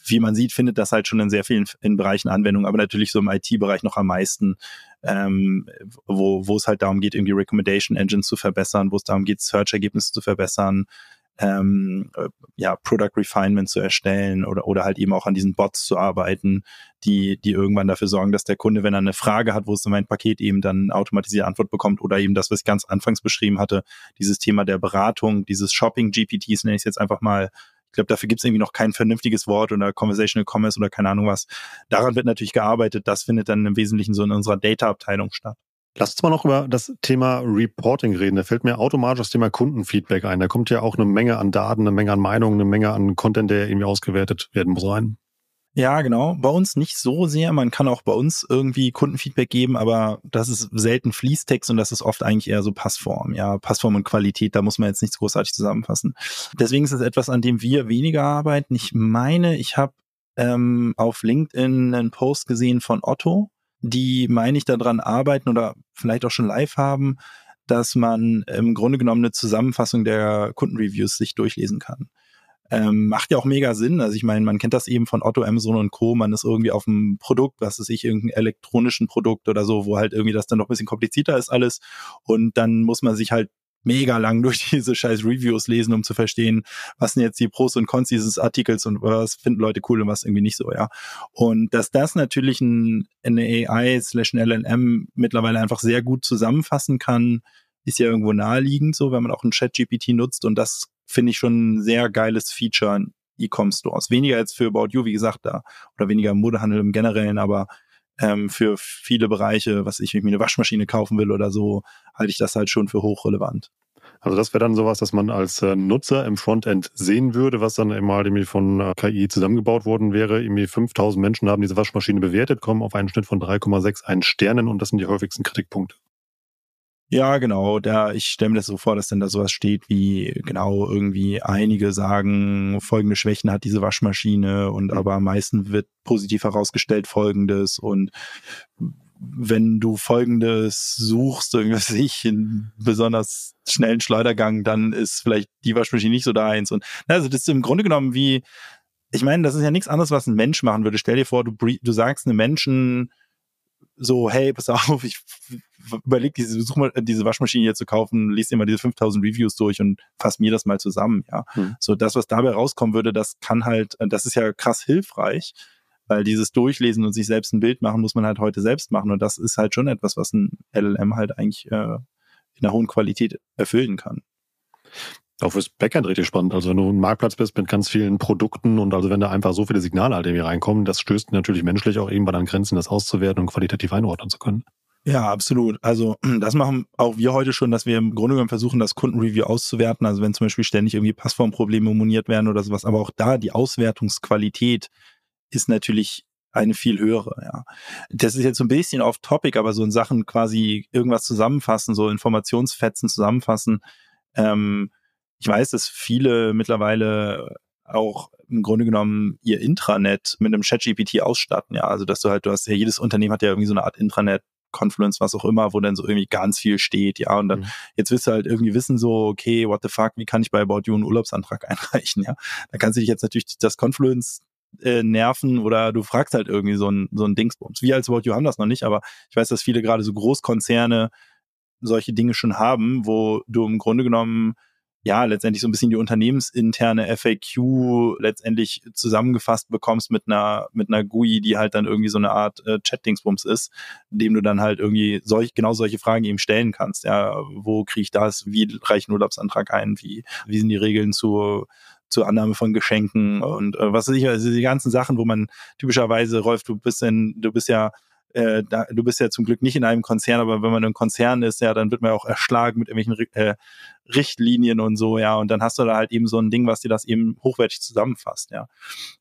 wie man sieht, findet das halt schon in sehr vielen in Bereichen Anwendung, aber natürlich so im IT-Bereich noch am meisten, ähm, wo, wo es halt darum geht, irgendwie Recommendation Engines zu verbessern, wo es darum geht, Search-Ergebnisse zu verbessern, ähm, äh, ja, Product Refinement zu erstellen oder, oder halt eben auch an diesen Bots zu arbeiten, die, die irgendwann dafür sorgen, dass der Kunde, wenn er eine Frage hat, wo es in mein Paket eben dann automatisierte Antwort bekommt oder eben das, was ich ganz anfangs beschrieben hatte, dieses Thema der Beratung, dieses Shopping-GPTs nenne ich es jetzt einfach mal, ich glaube, dafür gibt es irgendwie noch kein vernünftiges Wort oder Conversational Commerce oder keine Ahnung was. Daran wird natürlich gearbeitet. Das findet dann im Wesentlichen so in unserer Data-Abteilung statt. Lass uns mal noch über das Thema Reporting reden. Da fällt mir automatisch das Thema Kundenfeedback ein. Da kommt ja auch eine Menge an Daten, eine Menge an Meinungen, eine Menge an Content, der irgendwie ausgewertet werden muss rein. Ja, genau. Bei uns nicht so sehr. Man kann auch bei uns irgendwie Kundenfeedback geben, aber das ist selten Fließtext und das ist oft eigentlich eher so Passform. Ja, Passform und Qualität, da muss man jetzt nichts großartig zusammenfassen. Deswegen ist es etwas, an dem wir weniger arbeiten. Ich meine, ich habe ähm, auf LinkedIn einen Post gesehen von Otto, die, meine ich, daran arbeiten oder vielleicht auch schon live haben, dass man im Grunde genommen eine Zusammenfassung der Kundenreviews sich durchlesen kann. Ähm, macht ja auch mega Sinn. Also ich meine, man kennt das eben von Otto, Amazon und Co. Man ist irgendwie auf einem Produkt, was ist ich, irgendein elektronischen Produkt oder so, wo halt irgendwie das dann noch ein bisschen komplizierter ist alles. Und dann muss man sich halt mega lang <laughs> durch diese scheiß Reviews lesen, um zu verstehen, was sind jetzt die Pros und Cons dieses Artikels und was finden Leute cool und was irgendwie nicht so, ja. Und dass das natürlich ein, eine AI slash ein LLM mittlerweile einfach sehr gut zusammenfassen kann, ist ja irgendwo naheliegend so, wenn man auch ein Chat-GPT nutzt und das finde ich schon ein sehr geiles Feature in E-Com-Stores. Weniger als für About You, wie gesagt, da, oder weniger im Modehandel im Generellen, aber ähm, für viele Bereiche, was ich, wenn ich mir eine Waschmaschine kaufen will oder so, halte ich das halt schon für hochrelevant. Also das wäre dann sowas, dass man als äh, Nutzer im Frontend sehen würde, was dann immer irgendwie von äh, KI zusammengebaut worden wäre. Irgendwie 5000 Menschen haben diese Waschmaschine bewertet, kommen auf einen Schnitt von 3,61 Sternen und das sind die häufigsten Kritikpunkte. Ja, genau. Da, ich stelle mir das so vor, dass dann da sowas steht wie, genau, irgendwie einige sagen, folgende Schwächen hat diese Waschmaschine und mhm. aber am meisten wird positiv herausgestellt folgendes und wenn du folgendes suchst, irgendwas <laughs> ich, einen besonders schnellen Schleudergang, dann ist vielleicht die Waschmaschine nicht so deins. Und also das ist im Grunde genommen wie, ich meine, das ist ja nichts anderes, was ein Mensch machen würde. Stell dir vor, du, du sagst einem Menschen, so, hey, pass auf, ich überleg diese, such mal, diese Waschmaschine hier zu kaufen, liest immer diese 5000 Reviews durch und fass mir das mal zusammen, ja. Hm. So, das, was dabei rauskommen würde, das kann halt, das ist ja krass hilfreich, weil dieses Durchlesen und sich selbst ein Bild machen, muss man halt heute selbst machen und das ist halt schon etwas, was ein LLM halt eigentlich äh, in einer hohen Qualität erfüllen kann. Auch fürs Backend richtig spannend. Also wenn du ein Marktplatz bist mit ganz vielen Produkten und also wenn da einfach so viele Signale halt irgendwie reinkommen, das stößt natürlich menschlich auch irgendwann an Grenzen, das auszuwerten und qualitativ einordnen zu können. Ja, absolut. Also <clears throat> das machen auch wir heute schon, dass wir im Grunde genommen versuchen, das Kundenreview auszuwerten. Also wenn zum Beispiel ständig irgendwie Passformprobleme moniert werden oder sowas, aber auch da die Auswertungsqualität ist natürlich eine viel höhere, ja. Das ist jetzt so ein bisschen off topic, aber so in Sachen quasi irgendwas zusammenfassen, so Informationsfetzen zusammenfassen, ähm, ich weiß, dass viele mittlerweile auch im Grunde genommen ihr Intranet mit einem ChatGPT ausstatten, ja. Also dass du halt, du hast ja jedes Unternehmen hat ja irgendwie so eine Art Intranet, Confluence, was auch immer, wo dann so irgendwie ganz viel steht, ja. Und dann, mhm. jetzt wirst du halt irgendwie wissen, so, okay, what the fuck, wie kann ich bei About You einen Urlaubsantrag <laughs> einreichen, ja. Da kannst du dich jetzt natürlich das Confluence äh, nerven oder du fragst halt irgendwie so ein, so ein Dingsbums. Wir als About You haben das noch nicht, aber ich weiß, dass viele gerade so Großkonzerne solche Dinge schon haben, wo du im Grunde genommen ja, letztendlich so ein bisschen die unternehmensinterne FAQ letztendlich zusammengefasst bekommst mit einer, mit einer GUI, die halt dann irgendwie so eine Art äh, Chat-Dingsbums ist, dem du dann halt irgendwie solch, genau solche Fragen eben stellen kannst. Ja, wo kriege ich das? Wie reiche ich einen Urlaubsantrag ein? Wie, wie sind die Regeln zur, zur Annahme von Geschenken und äh, was weiß ich, also die ganzen Sachen, wo man typischerweise, Rolf, du bist denn, du bist ja äh, da, du bist ja zum Glück nicht in einem Konzern, aber wenn man ein Konzern ist, ja, dann wird man auch erschlagen mit irgendwelchen äh, Richtlinien und so, ja, und dann hast du da halt eben so ein Ding, was dir das eben hochwertig zusammenfasst, ja.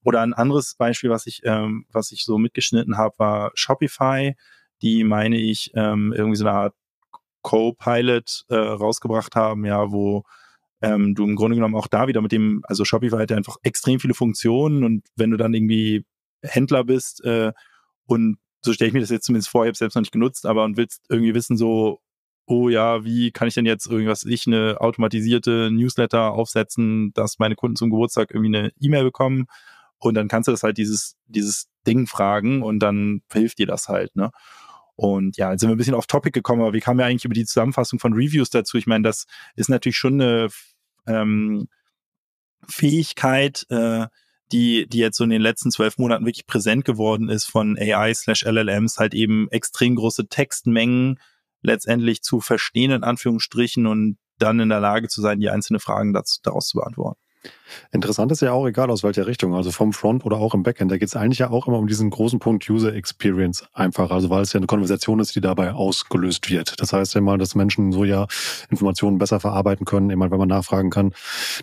Oder ein anderes Beispiel, was ich, ähm, was ich so mitgeschnitten habe, war Shopify, die meine ich ähm, irgendwie so eine Art Co-Pilot äh, rausgebracht haben, ja, wo ähm, du im Grunde genommen auch da wieder mit dem, also Shopify hat ja einfach extrem viele Funktionen und wenn du dann irgendwie Händler bist äh, und so stelle ich mir das jetzt zumindest vor, ich habe selbst noch nicht genutzt, aber und willst irgendwie wissen, so, oh ja, wie kann ich denn jetzt irgendwas, ich eine automatisierte Newsletter aufsetzen, dass meine Kunden zum Geburtstag irgendwie eine E-Mail bekommen und dann kannst du das halt dieses, dieses Ding fragen und dann hilft dir das halt, ne? Und ja, jetzt sind wir ein bisschen off Topic gekommen, aber wie kamen wir eigentlich über die Zusammenfassung von Reviews dazu? Ich meine, das ist natürlich schon eine ähm, Fähigkeit, äh, die, die jetzt so in den letzten zwölf Monaten wirklich präsent geworden ist von AI slash LLMs, halt eben extrem große Textmengen letztendlich zu verstehen, in Anführungsstrichen, und dann in der Lage zu sein, die einzelnen Fragen dazu, daraus zu beantworten. Interessant ist ja auch, egal aus welcher Richtung, also vom Front oder auch im Backend, da geht es eigentlich ja auch immer um diesen großen Punkt User Experience einfach, also weil es ja eine Konversation ist, die dabei ausgelöst wird. Das heißt ja mal, dass Menschen so ja Informationen besser verarbeiten können, immer wenn man nachfragen kann.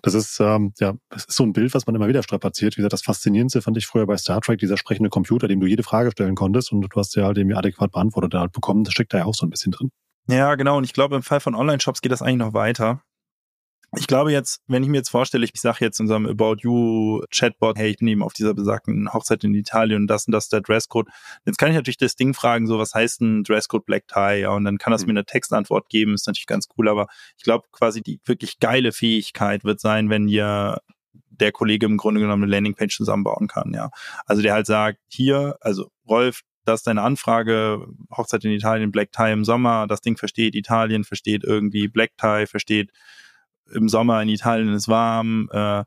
Das ist ähm, ja, das ist so ein Bild, was man immer wieder strapaziert. Wie gesagt, das Faszinierendste fand ich früher bei Star Trek, dieser sprechende Computer, dem du jede Frage stellen konntest und du hast ja halt irgendwie adäquat beantwortet halt bekommen. Das steckt da ja auch so ein bisschen drin. Ja, genau. Und ich glaube, im Fall von Online-Shops geht das eigentlich noch weiter ich glaube jetzt, wenn ich mir jetzt vorstelle, ich sage jetzt unserem About You Chatbot, hey, ich bin eben auf dieser besagten Hochzeit in Italien und das und das ist der Dresscode. Jetzt kann ich natürlich das Ding fragen, so was heißt ein Dresscode Black Tie? Ja, und dann kann das mhm. mir eine Textantwort geben, ist natürlich ganz cool, aber ich glaube quasi die wirklich geile Fähigkeit wird sein, wenn ihr der Kollege im Grunde genommen eine Landingpage zusammenbauen kann, ja. Also der halt sagt, hier, also Rolf, das ist deine Anfrage, Hochzeit in Italien, Black Tie im Sommer, das Ding versteht Italien, versteht irgendwie Black Tie, versteht im Sommer in Italien ist warm, äh,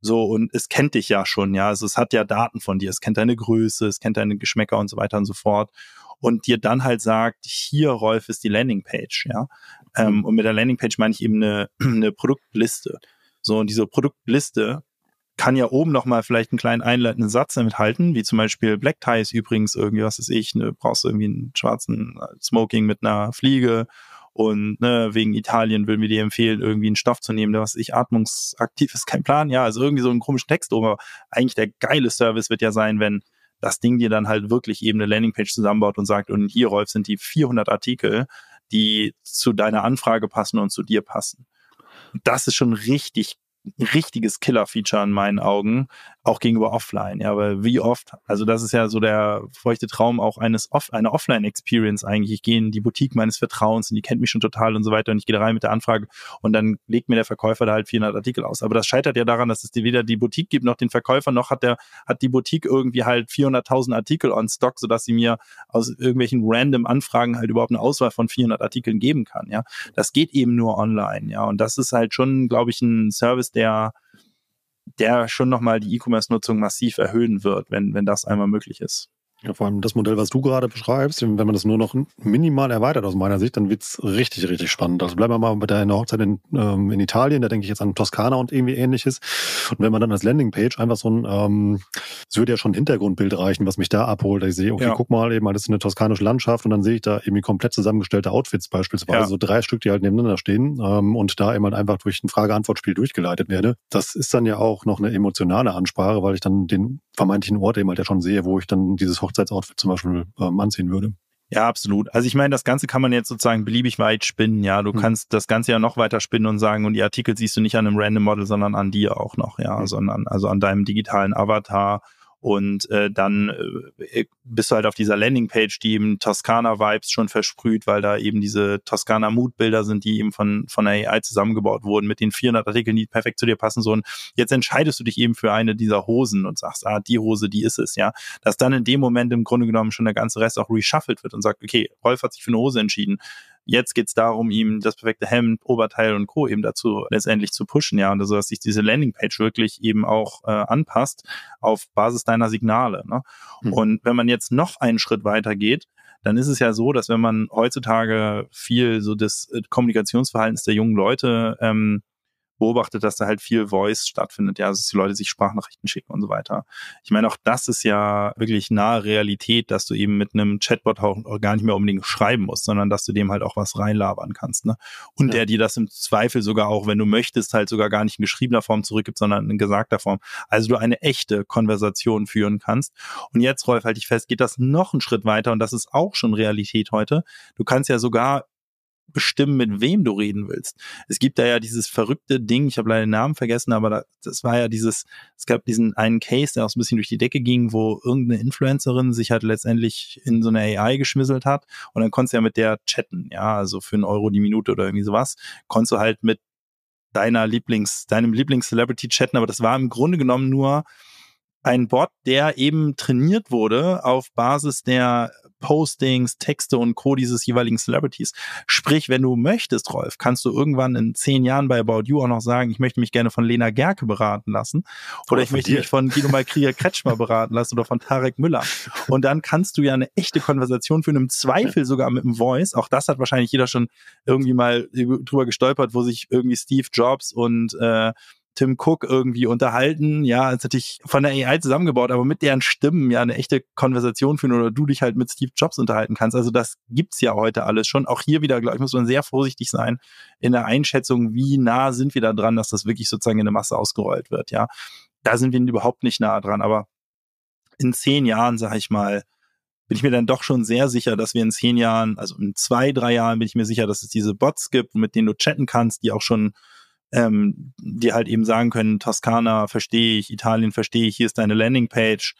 so und es kennt dich ja schon, ja, also es hat ja Daten von dir, es kennt deine Größe, es kennt deine Geschmäcker und so weiter und so fort. Und dir dann halt sagt, hier Rolf ist die Landingpage, ja, ähm, mhm. und mit der Landingpage meine ich eben eine, <clears throat> eine Produktliste, so und diese Produktliste kann ja oben nochmal vielleicht einen kleinen einleitenden Satz damit halten, wie zum Beispiel Black Ties übrigens irgendwie, was ist ich, ne, brauchst du irgendwie einen schwarzen Smoking mit einer Fliege und ne, wegen Italien würden wir dir empfehlen, irgendwie einen Stoff zu nehmen, der was ich atmungsaktiv ist, kein Plan. Ja, also irgendwie so einen komischen Text oben. Eigentlich der geile Service wird ja sein, wenn das Ding dir dann halt wirklich eben eine Landingpage zusammenbaut und sagt, und hier, Rolf, sind die 400 Artikel, die zu deiner Anfrage passen und zu dir passen. Das ist schon richtig richtiges Killer-Feature in meinen Augen, auch gegenüber Offline. Ja, aber wie oft? Also das ist ja so der feuchte Traum auch eines Off einer Offline-Experience eigentlich. Ich gehe in die Boutique meines Vertrauens und die kennt mich schon total und so weiter und ich gehe da rein mit der Anfrage und dann legt mir der Verkäufer da halt 400 Artikel aus. Aber das scheitert ja daran, dass es weder die Boutique gibt noch den Verkäufer noch hat der hat die Boutique irgendwie halt 400.000 Artikel on Stock, sodass sie mir aus irgendwelchen random Anfragen halt überhaupt eine Auswahl von 400 Artikeln geben kann. Ja, das geht eben nur online. Ja, und das ist halt schon, glaube ich, ein Service, der der schon nochmal die E-Commerce-Nutzung massiv erhöhen wird, wenn, wenn das einmal möglich ist. Ja, vor allem das Modell, was du gerade beschreibst, wenn man das nur noch minimal erweitert aus meiner Sicht, dann wird's richtig, richtig spannend. Also bleiben wir mal bei der Hochzeit in, ähm, in Italien, da denke ich jetzt an Toskana und irgendwie ähnliches. Und wenn man dann als Landingpage einfach so ein, ähm, es würde ja schon ein Hintergrundbild reichen, was mich da abholt. Ich sehe, okay, ja. guck mal, eben, das ist eine toskanische Landschaft und dann sehe ich da irgendwie komplett zusammengestellte Outfits beispielsweise, ja. so drei Stück, die halt nebeneinander stehen ähm, und da eben halt einfach durch ein Frage-Antwort-Spiel durchgeleitet werde. Das ist dann ja auch noch eine emotionale Ansprache, weil ich dann den vermeintlichen Ort eben halt ja schon sehe, wo ich dann dieses Hochzeitsoutfit zum Beispiel ähm, anziehen würde. Ja, absolut. Also ich meine, das Ganze kann man jetzt sozusagen beliebig weit spinnen, ja. Du hm. kannst das Ganze ja noch weiter spinnen und sagen, und die Artikel siehst du nicht an einem Random Model, sondern an dir auch noch, ja, hm. an, also an deinem digitalen Avatar Und äh, dann äh, bist du halt auf dieser Landingpage, die eben Toskana-Vibes schon versprüht, weil da eben diese Toskana-Mood-Bilder sind, die eben von, von der AI zusammengebaut wurden, mit den 400 Artikeln, die perfekt zu dir passen. So, und jetzt entscheidest du dich eben für eine dieser Hosen und sagst, ah, die Hose, die ist es, ja. Dass dann in dem Moment im Grunde genommen schon der ganze Rest auch reshuffled wird und sagt, okay, Rolf hat sich für eine Hose entschieden. Jetzt geht's darum, ihm das perfekte Hemd, Oberteil und Co. eben dazu letztendlich zu pushen, ja, und also dass sich diese Landingpage wirklich eben auch äh, anpasst auf Basis deiner Signale. Ne? Mhm. Und wenn man jetzt noch einen Schritt weiter geht, dann ist es ja so, dass wenn man heutzutage viel so des äh, Kommunikationsverhaltens der jungen Leute ähm, beobachtet, dass da halt viel Voice stattfindet, ja, also dass die Leute sich Sprachnachrichten schicken und so weiter. Ich meine, auch das ist ja wirklich nahe Realität, dass du eben mit einem Chatbot auch gar nicht mehr unbedingt schreiben musst, sondern dass du dem halt auch was reinlabern kannst, ne? Und ja. der dir das im Zweifel sogar auch, wenn du möchtest, halt sogar gar nicht in geschriebener Form zurückgibt, sondern in gesagter Form. Also du eine echte Konversation führen kannst. Und jetzt, Rolf, halte ich fest, geht das noch einen Schritt weiter und das ist auch schon Realität heute. Du kannst ja sogar bestimmen, mit wem du reden willst. Es gibt da ja dieses verrückte Ding, ich habe leider den Namen vergessen, aber da, das war ja dieses, es gab diesen einen Case, der auch so ein bisschen durch die Decke ging, wo irgendeine Influencerin sich halt letztendlich in so eine AI geschmisselt hat und dann konntest du ja mit der chatten, ja, also für einen Euro die Minute oder irgendwie sowas, konntest du halt mit deiner Lieblings, deinem Lieblings-Celebrity chatten, aber das war im Grunde genommen nur ein Bot, der eben trainiert wurde auf Basis der Postings, Texte und Co. dieses jeweiligen Celebrities. Sprich, wenn du möchtest, Rolf, kannst du irgendwann in zehn Jahren bei About You auch noch sagen, ich möchte mich gerne von Lena Gerke beraten lassen oder, oder ich möchte dir. mich von Guido Malkrier <laughs> Kretschmer beraten lassen oder von Tarek Müller. Und dann kannst du ja eine echte Konversation führen, im Zweifel sogar mit dem Voice. Auch das hat wahrscheinlich jeder schon irgendwie mal drüber gestolpert, wo sich irgendwie Steve Jobs und äh, Tim Cook irgendwie unterhalten. Ja, ist natürlich von der AI zusammengebaut, aber mit deren Stimmen ja eine echte Konversation führen oder du dich halt mit Steve Jobs unterhalten kannst. Also das gibt's ja heute alles schon. Auch hier wieder, glaube ich, muss man sehr vorsichtig sein in der Einschätzung, wie nah sind wir da dran, dass das wirklich sozusagen in eine Masse ausgerollt wird. Ja, da sind wir überhaupt nicht nah dran. Aber in zehn Jahren, sage ich mal, bin ich mir dann doch schon sehr sicher, dass wir in zehn Jahren, also in zwei, drei Jahren bin ich mir sicher, dass es diese Bots gibt, mit denen du chatten kannst, die auch schon ähm, die halt eben sagen können, Toskana verstehe ich, Italien verstehe ich, hier ist deine Landingpage.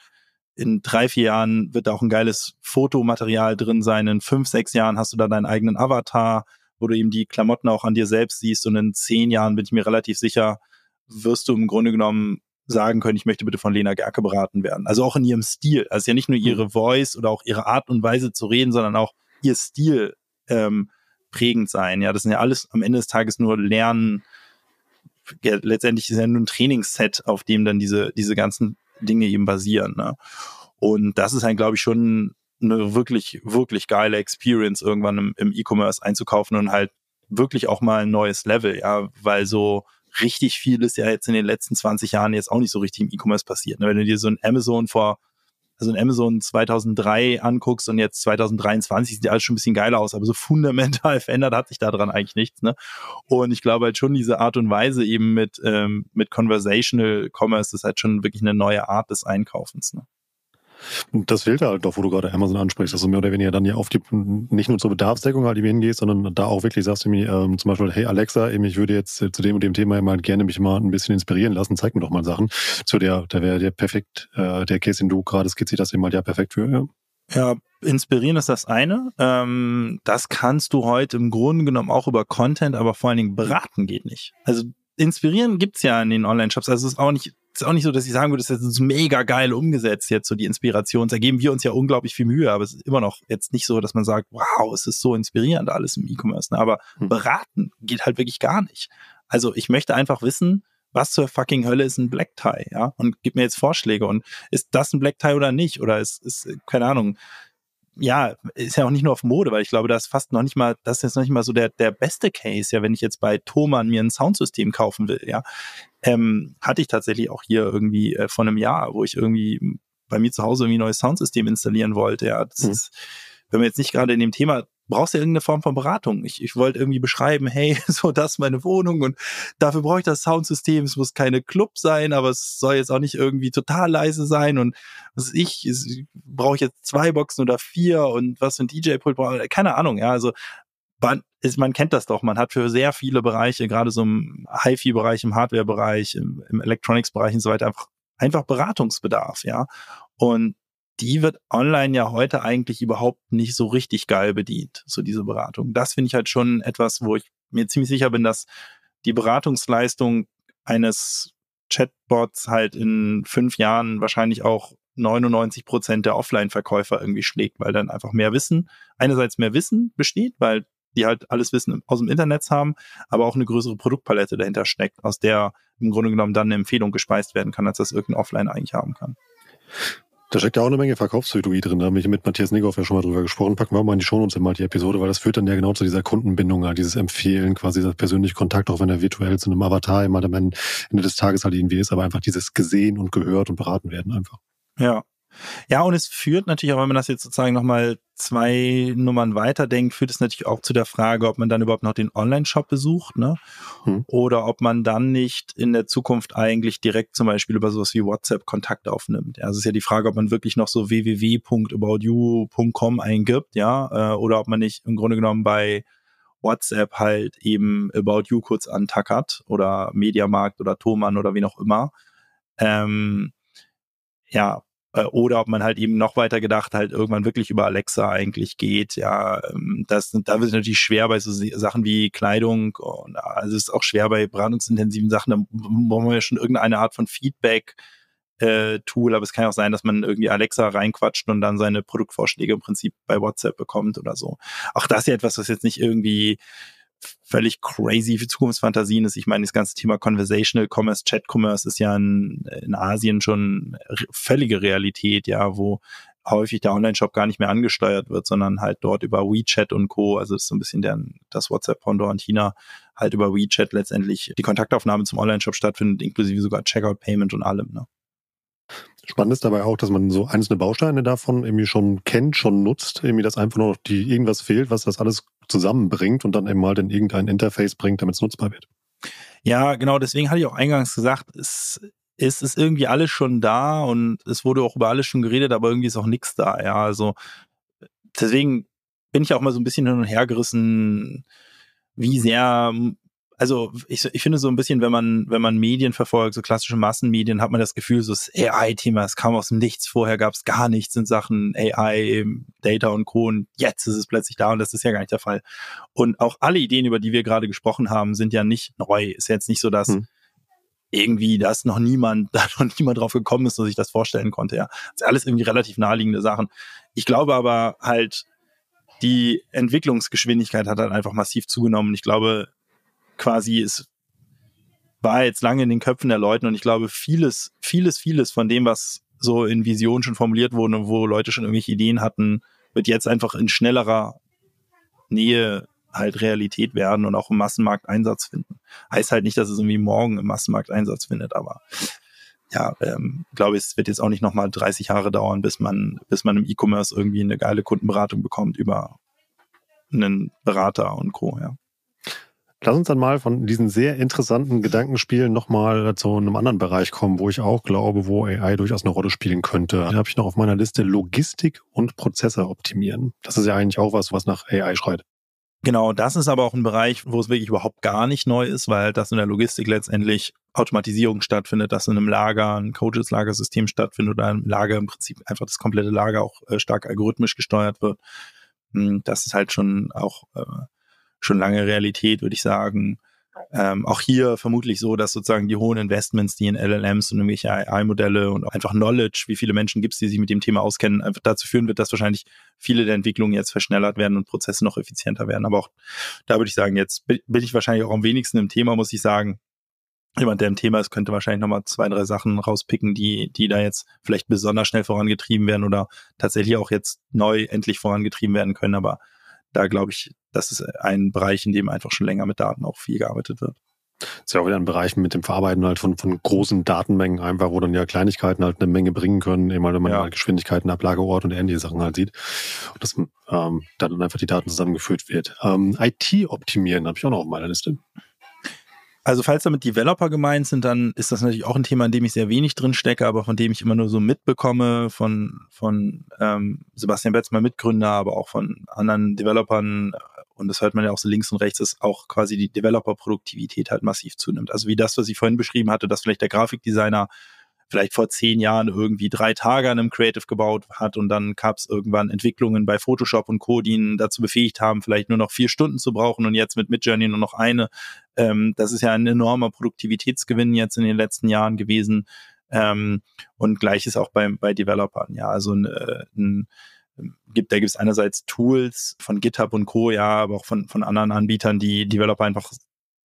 In drei, vier Jahren wird da auch ein geiles Fotomaterial drin sein. In fünf, sechs Jahren hast du da deinen eigenen Avatar, wo du eben die Klamotten auch an dir selbst siehst. Und in zehn Jahren bin ich mir relativ sicher, wirst du im Grunde genommen sagen können, ich möchte bitte von Lena Gerke beraten werden. Also auch in ihrem Stil. Also ja nicht nur ihre hm. Voice oder auch ihre Art und Weise zu reden, sondern auch ihr Stil ähm, prägend sein. Ja, das sind ja alles am Ende des Tages nur Lernen, ja, letztendlich ist ja nur ein Trainingsset, auf dem dann diese, diese ganzen Dinge eben basieren. Ne? Und das ist halt, glaube ich, schon eine wirklich, wirklich geile Experience, irgendwann im, im E-Commerce einzukaufen und halt wirklich auch mal ein neues Level, ja, weil so richtig viel ist ja jetzt in den letzten 20 Jahren jetzt auch nicht so richtig im E-Commerce passiert. Ne? Wenn du dir so ein Amazon vor also in Amazon 2003 anguckst und jetzt 2023 sieht alles schon ein bisschen geiler aus, aber so <laughs> fundamental verändert hat sich daran eigentlich nichts. Ne? Und ich glaube halt schon diese Art und Weise eben mit, ähm, mit Conversational Commerce ist halt schon wirklich eine neue Art des Einkaufens. Ne? Das fehlt halt doch, wo du gerade Amazon ansprichst, dass du mehr oder weniger dann ja auf die, nicht nur zur Bedarfsdeckung halt eben hingehst, sondern da auch wirklich sagst du mir ähm, zum Beispiel, hey Alexa, eben, ich würde jetzt zu dem und dem Thema mal gerne mich mal ein bisschen inspirieren lassen, zeig mir doch mal Sachen. So der, der wäre der perfekt, äh, der Case, den du gerade skizziert hast, eben mal ja perfekt für, ja. Ja, inspirieren ist das eine. Ähm, das kannst du heute im Grunde genommen auch über Content, aber vor allen Dingen beraten geht nicht. Also inspirieren gibt's ja in den Online-Shops. Also es ist auch nicht ist auch nicht so, dass ich sagen würde, das ist mega geil umgesetzt jetzt so die Inspiration. Da geben wir uns ja unglaublich viel Mühe, aber es ist immer noch jetzt nicht so, dass man sagt, wow, es ist so inspirierend alles im E-Commerce. Ne? Aber hm. beraten geht halt wirklich gar nicht. Also ich möchte einfach wissen, was zur fucking Hölle ist ein Black Tie, ja? Und gib mir jetzt Vorschläge und ist das ein Black Tie oder nicht? Oder ist, ist keine Ahnung, ja, ist ja auch nicht nur auf Mode, weil ich glaube, das ist fast noch nicht mal, das ist jetzt noch nicht mal so der, der beste Case, ja, wenn ich jetzt bei Thomann mir ein Soundsystem kaufen will, ja. Ähm, hatte ich tatsächlich auch hier irgendwie äh, vor einem Jahr, wo ich irgendwie bei mir zu Hause irgendwie ein neues Soundsystem installieren wollte, ja. Das mhm. ist, wenn wir jetzt nicht gerade in dem Thema brauchst du irgendeine Form von Beratung. Ich, ich wollte irgendwie beschreiben, hey, <laughs> so das ist meine Wohnung und dafür brauche ich das Soundsystem. Es muss keine Club sein, aber es soll jetzt auch nicht irgendwie total leise sein und was ich, brauche ich jetzt zwei Boxen oder vier und was für ein DJ-Pult brauche keine Ahnung, ja, also man, ist, man kennt das doch, man hat für sehr viele Bereiche, gerade so im HiFi-Bereich, im Hardware-Bereich, im, im Electronics-Bereich und so weiter, einfach einfach Beratungsbedarf, ja. Und die wird online ja heute eigentlich überhaupt nicht so richtig geil bedient, so diese Beratung. Das finde ich halt schon etwas, wo ich mir ziemlich sicher bin, dass die Beratungsleistung eines Chatbots halt in fünf Jahren wahrscheinlich auch 99 Prozent der Offline-Verkäufer irgendwie schlägt, weil dann einfach mehr Wissen, einerseits mehr Wissen besteht, weil die halt alles Wissen aus dem Internet haben, aber auch eine größere Produktpalette dahinter steckt, aus der im Grunde genommen dann eine Empfehlung gespeist werden kann, als das irgendein Offline eigentlich haben kann. Da steckt ja auch eine Menge Verkaufspsychologie drin. Da habe ich mit Matthias Nigoff ja schon mal drüber gesprochen. Packen wir mal in die Shownotes immer die Episode, weil das führt dann ja genau zu dieser Kundenbindung, halt dieses Empfehlen, quasi dieser persönliche Kontakt, auch wenn er virtuell zu einem Avatar immer am Ende des Tages halt irgendwie ist, aber einfach dieses gesehen und gehört und beraten werden einfach. Ja, ja, und es führt natürlich auch, wenn man das jetzt sozusagen nochmal zwei Nummern weiterdenkt, führt es natürlich auch zu der Frage, ob man dann überhaupt noch den Online-Shop besucht, ne? Hm. Oder ob man dann nicht in der Zukunft eigentlich direkt zum Beispiel über sowas wie WhatsApp Kontakt aufnimmt. Also es ist ja die Frage, ob man wirklich noch so www.aboutyou.com eingibt, ja, äh, oder ob man nicht im Grunde genommen bei WhatsApp halt eben About You kurz antackert oder Mediamarkt oder Thomann oder wie auch immer. Ähm, ja, oder ob man halt eben noch weiter gedacht halt irgendwann wirklich über Alexa eigentlich geht. Ja, ähm, das, da wird es natürlich schwer bei so Sachen wie Kleidung und also es ist auch schwer bei beratungsintensiven Sachen. Da brauchen wir ja schon irgendeine Art von Feedback. Äh, Tool, aber es kann auch sein, dass man irgendwie Alexa reinquatscht und dann seine Produktvorschläge im Prinzip bei WhatsApp bekommt oder so. Auch das ist ja etwas, was jetzt nicht irgendwie völlig crazy für Zukunftsfantasien ist. Ich meine, das ganze Thema Conversational Commerce, Chat Commerce ist ja in, in Asien schon völlige Realität, ja, wo häufig der Online-Shop gar nicht mehr angesteuert wird, sondern halt dort über WeChat und Co. Also ist so ein bisschen der, das WhatsApp-Pendant in China halt über WeChat letztendlich die Kontaktaufnahme zum Online-Shop stattfindet, inklusive sogar Checkout-Payment und allem. Ne? Spannend ist dabei auch, dass man so einzelne Bausteine davon irgendwie schon kennt, schon nutzt, irgendwie dass einfach nur noch die irgendwas fehlt, was das alles zusammenbringt und dann eben halt in irgendein Interface bringt, damit es nutzbar wird. Ja, genau, deswegen hatte ich auch eingangs gesagt, es, es ist irgendwie alles schon da und es wurde auch über alles schon geredet, aber irgendwie ist auch nichts da, ja, also deswegen bin ich auch mal so ein bisschen hin und her gerissen, wie sehr also ich, ich finde so ein bisschen, wenn man, wenn man Medien verfolgt, so klassische Massenmedien, hat man das Gefühl, so das AI-Thema, es kam aus dem Nichts, vorher gab es gar nichts in Sachen AI, Data und Co. Und jetzt ist es plötzlich da und das ist ja gar nicht der Fall. Und auch alle Ideen, über die wir gerade gesprochen haben, sind ja nicht neu. Ist jetzt nicht so, dass hm. irgendwie das noch niemand, <laughs> da noch niemand drauf gekommen ist, dass ich das vorstellen konnte. Ja, das ist alles irgendwie relativ naheliegende Sachen. Ich glaube aber halt, die Entwicklungsgeschwindigkeit hat halt einfach massiv zugenommen. Ich glaube, quasi, es war jetzt lange in den Köpfen der Leute und ich glaube, vieles, vieles, vieles von dem, was so in Visionen schon formuliert wurde und wo Leute schon irgendwelche Ideen hatten, wird jetzt einfach in schnellerer Nähe halt Realität werden und auch im Massenmarkt Einsatz finden. Heißt halt nicht, dass es irgendwie morgen im Massenmarkt Einsatz findet, aber ja, ähm, glaube ich, es wird jetzt auch nicht nochmal 30 Jahre dauern, bis man, bis man im E-Commerce irgendwie eine geile Kundenberatung bekommt über einen Berater und Co. Ja. Lass uns dann mal von diesen sehr interessanten Gedankenspielen nochmal zu einem anderen Bereich kommen, wo ich auch glaube, wo AI durchaus eine Rolle spielen könnte. Da habe ich noch auf meiner Liste Logistik und Prozesse optimieren. Das ist ja eigentlich auch was, was nach AI schreit. Genau, das ist aber auch ein Bereich, wo es wirklich überhaupt gar nicht neu ist, weil das in der Logistik letztendlich Automatisierung stattfindet, dass in einem Lager ein Coaches-Lagersystem stattfindet oder im Lager im Prinzip einfach das komplette Lager auch äh, stark algorithmisch gesteuert wird. Hm, das ist halt schon auch äh, schon lange Realität, würde ich sagen. Ähm, auch hier vermutlich so, dass sozusagen die hohen Investments, die in LLMs und irgendwelche AI-Modelle und einfach Knowledge, wie viele Menschen gibt es, die sich mit dem Thema auskennen, einfach dazu führen wird, dass wahrscheinlich viele der Entwicklungen jetzt verschnellert werden und Prozesse noch effizienter werden. Aber auch da würde ich sagen, jetzt bin ich wahrscheinlich auch am wenigsten im Thema, muss ich sagen. Jemand, der im Thema ist, könnte wahrscheinlich nochmal zwei, drei Sachen rauspicken, die, die da jetzt vielleicht besonders schnell vorangetrieben werden oder tatsächlich auch jetzt neu endlich vorangetrieben werden können. Aber da glaube ich, das ist ein Bereich, in dem einfach schon länger mit Daten auch viel gearbeitet wird. Das ist ja auch wieder ein Bereich mit dem Verarbeiten halt von, von großen Datenmengen einfach, wo dann ja Kleinigkeiten halt eine Menge bringen können, eben halt, wenn man ja. halt Geschwindigkeiten, Ablageort und ähnliche Sachen halt sieht. Und dass ähm, dann einfach die Daten zusammengeführt wird. Ähm, IT optimieren habe ich auch noch auf meiner Liste. Also falls damit Developer gemeint sind, dann ist das natürlich auch ein Thema, in dem ich sehr wenig drin stecke, aber von dem ich immer nur so mitbekomme von, von ähm, Sebastian Betz, mein Mitgründer, aber auch von anderen Developern und das hört man ja auch so links und rechts, dass auch quasi die Developer-Produktivität halt massiv zunimmt. Also wie das, was ich vorhin beschrieben hatte, dass vielleicht der Grafikdesigner vielleicht vor zehn Jahren irgendwie drei Tage an einem Creative gebaut hat und dann gab es irgendwann Entwicklungen bei Photoshop und Co, die ihn dazu befähigt haben, vielleicht nur noch vier Stunden zu brauchen und jetzt mit Midjourney nur noch eine. Ähm, das ist ja ein enormer Produktivitätsgewinn jetzt in den letzten Jahren gewesen. Ähm, und gleiches auch bei, bei Developern. Ja, also ein, äh, ein gibt, da gibt es einerseits Tools von GitHub und Co., ja, aber auch von, von anderen Anbietern, die Developer einfach